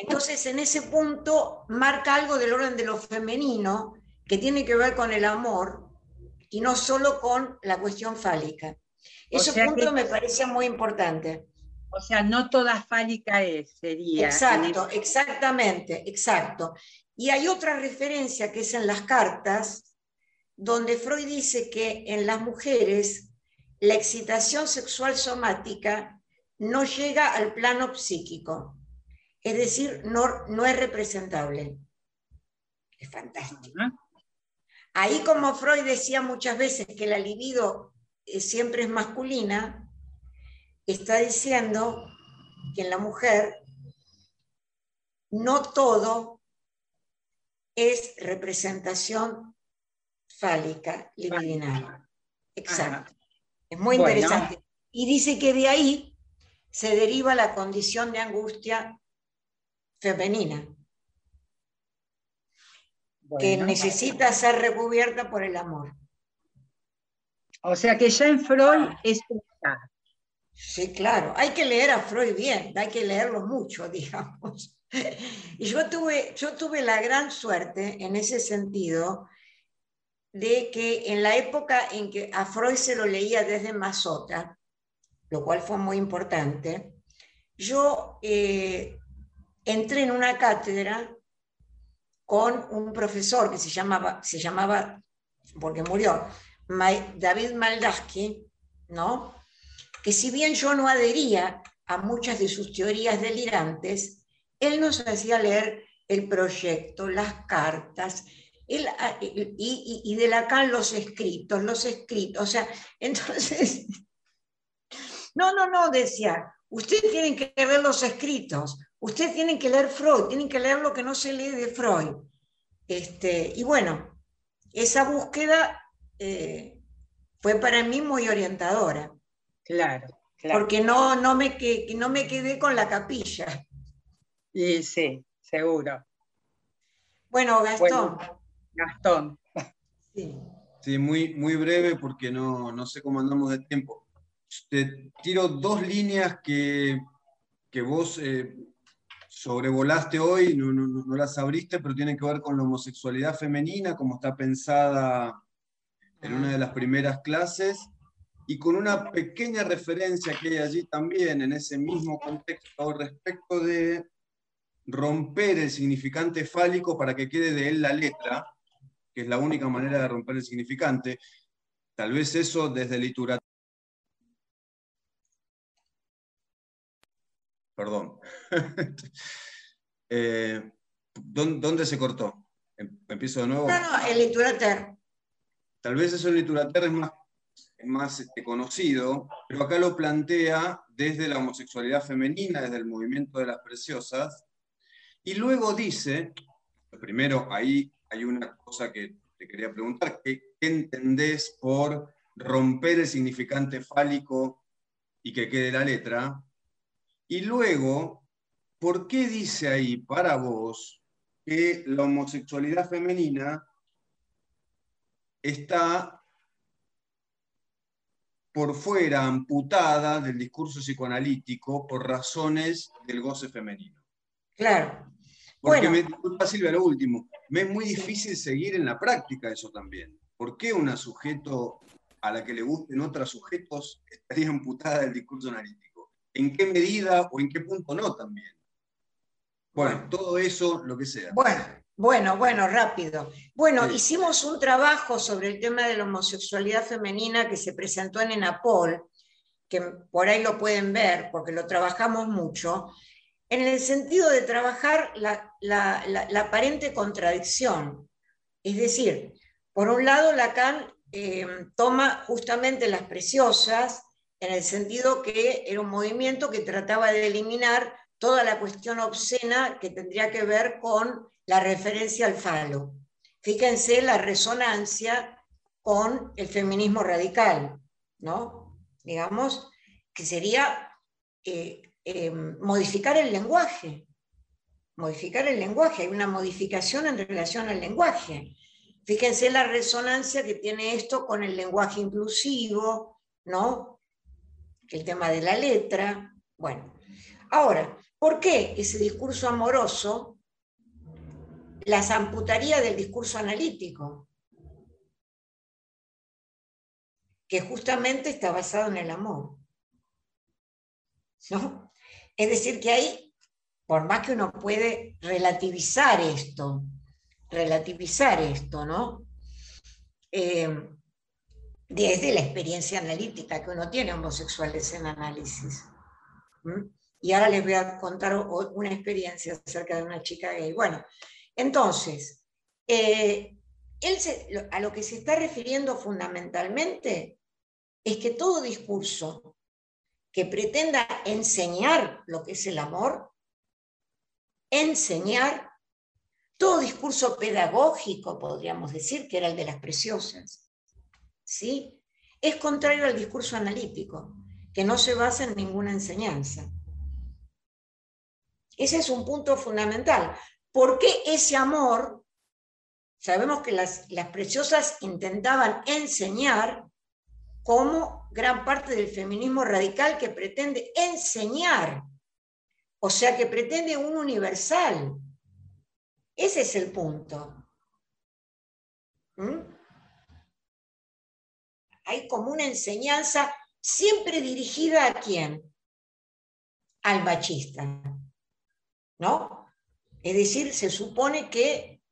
entonces en ese punto marca algo del orden de lo femenino que tiene que ver con el amor y no solo con la cuestión fálica. Ese punto me parece muy importante. O sea, no toda fálica es, sería. Exacto, exactamente, exacto. Y hay otra referencia que es en las cartas, donde Freud dice que en las mujeres la excitación sexual somática no llega al plano psíquico, es decir, no, no es representable. Es fantástico. Ahí como Freud decía muchas veces que la libido eh, siempre es masculina, está diciendo que en la mujer no todo es representación fálica, libidinal. Exacto. Es muy interesante. Y dice que de ahí se deriva la condición de angustia femenina, que necesita ser recubierta por el amor. O sea que ya en Freud es Sí, claro. Hay que leer a Freud bien, hay que leerlo mucho, *laughs* digamos. Y yo tuve, yo tuve la gran suerte en ese sentido de que en la época en que a Freud se lo leía desde Masota, lo cual fue muy importante, yo eh, entré en una cátedra con un profesor que se llamaba, se llamaba porque murió, David Maldaski, ¿no? que si bien yo no adhería a muchas de sus teorías delirantes, él nos hacía leer el proyecto, las cartas, ah, y, y, de Lacan los escritos, los escritos, o sea, *laughs* entonces, no, no, no, decía, ustedes tienen que leer los escritos, ustedes tienen que leer Freud, tienen que leer lo que no se lee de Freud. Este, y bueno, esa búsqueda eh, fue para mí muy orientadora. Claro, Porque no, no, me, que, no me quedé con la capilla. Y sí, seguro. Bueno, Gastón. Gastón. Sí. muy, muy breve porque no, no sé cómo andamos de tiempo. Te tiro dos líneas que, que vos eh, sobrevolaste hoy, no, no, las abriste, pero tienen que ver con la homosexualidad femenina, como está pensada en una de las primeras clases, y con una pequeña referencia que hay allí también en ese mismo contexto respecto de romper el significante fálico para que quede de él la letra, que es la única manera de romper el significante. Tal vez eso desde Perdón. *laughs* Eh, ¿Dónde se cortó? Em, ¿Empiezo de nuevo? No, no, el literater. Tal vez eso el literater es más más este, conocido, pero acá lo plantea desde la homosexualidad femenina, desde el movimiento de las preciosas, y luego dice, primero ahí hay una cosa que te quería preguntar, ¿qué, entendés por romper el significante fálico y que quede la letra? Y luego, ¿por qué dice ahí para vos que la homosexualidad femenina está por fuera, amputada del discurso psicoanalítico por razones del goce femenino. Claro. Porque me disculpa Silvia, lo último, me es muy difícil seguir en la práctica eso también. ¿Por qué una sujeto a la que le gusten otros sujetos estaría amputada del discurso analítico? ¿En qué medida o en qué punto no también? Bueno, todo eso, lo que sea. Bueno, bueno, bueno, rápido. Bueno, hicimos un trabajo sobre el tema de la homosexualidad femenina que se presentó en Enapol, que por ahí lo pueden ver porque lo trabajamos mucho, en el sentido de trabajar la, aparente contradicción. Es decir, por un lado, Lacan eh, toma justamente las preciosas en el sentido que era un movimiento que trataba de eliminar toda la cuestión obscena que tendría que ver con la referencia al falo. Fíjense la resonancia con el feminismo radical, ¿no? Digamos, que sería eh, eh, modificar el lenguaje. Modificar el lenguaje, hay una modificación en relación al lenguaje. Fíjense la resonancia que tiene esto con el lenguaje inclusivo, ¿no? El tema de la letra. Bueno, ahora, ¿por qué ese discurso amoroso las amputaría del discurso analítico? Que justamente está basado en el amor. ¿No? Es decir, que ahí, por más que uno puede relativizar esto, relativizar esto, ¿no? Eh, desde la experiencia analítica que uno tiene homosexuales en análisis. Y ahora les voy a contar una experiencia acerca de una chica gay. Bueno, entonces, eh, él a lo que se está refiriendo fundamentalmente es que todo discurso que pretenda enseñar lo que es el amor, enseñar todo discurso pedagógico, podríamos decir, que era el de las preciosas, ¿sí? Es contrario al discurso analítico, que no se basa en ninguna enseñanza. Ese es un punto fundamental. ¿Por qué ese amor? Sabemos que las, las preciosas intentaban enseñar cómo gran parte del feminismo radical que pretende enseñar, o sea, que pretende un universal. Ese es el punto. ¿Mm? Hay como una enseñanza siempre dirigida a quién? Al machista. ¿No? Es decir, se supone que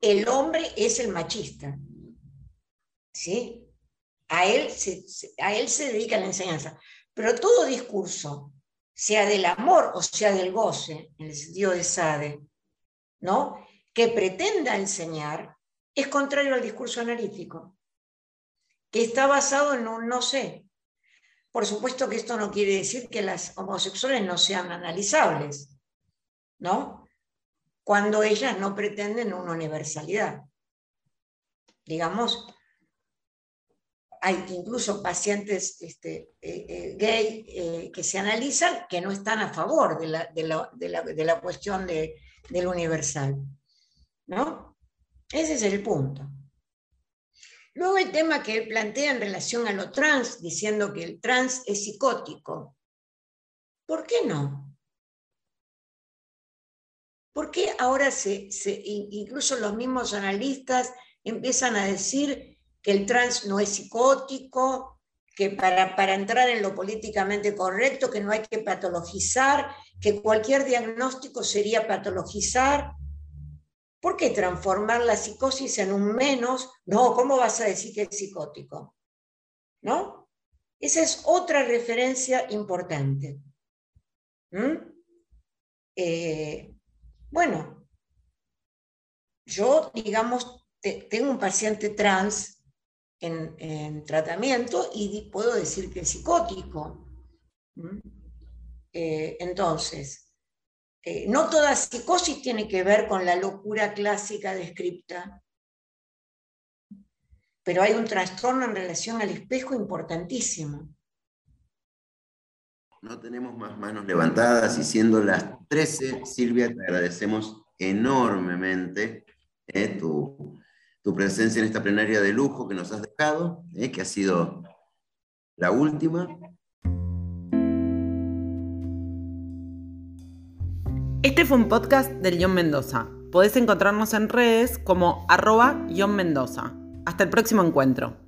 el hombre es el machista. ¿Sí? a él se, a él se dedica la enseñanza. Pero todo discurso, sea del amor o sea del goce, en el sentido de Sade, ¿no? que pretenda enseñar, es contrario al discurso analítico, que está basado en un no sé. Por supuesto que esto no quiere decir que las homosexuales no sean analizables, ¿no? Cuando ellas no pretenden una universalidad. Digamos, hay incluso pacientes este, eh, eh, gay eh, que se analizan que no están a favor de la, cuestión del universal. ¿No? Ese es el punto. Luego el tema que plantea en relación a lo trans, diciendo que el trans es psicótico. ¿Por qué no? ¿Por qué ahora se, incluso los mismos analistas empiezan a decir que el trans no es psicótico, que para, para entrar en lo políticamente correcto, que no hay que patologizar, que cualquier diagnóstico sería patologizar. ¿Por qué transformar la psicosis en un menos? No, ¿cómo vas a decir que es psicótico? ¿No? Esa es otra referencia importante. ¿Mm? Eh, bueno, yo, digamos, tengo un paciente trans en, tratamiento y puedo decir que es psicótico. Eh, entonces, eh, no toda psicosis tiene que ver con la locura clásica descripta, pero hay un trastorno en relación al espejo importantísimo. No tenemos más manos levantadas y siendo las 13, Silvia, te agradecemos enormemente eh, tu, tu presencia en esta plenaria de lujo que nos has dejado, eh, que ha sido la última. Este fue un podcast del Guión Mendoza. Podés encontrarnos en redes como arroba Mendoza. Hasta el próximo encuentro.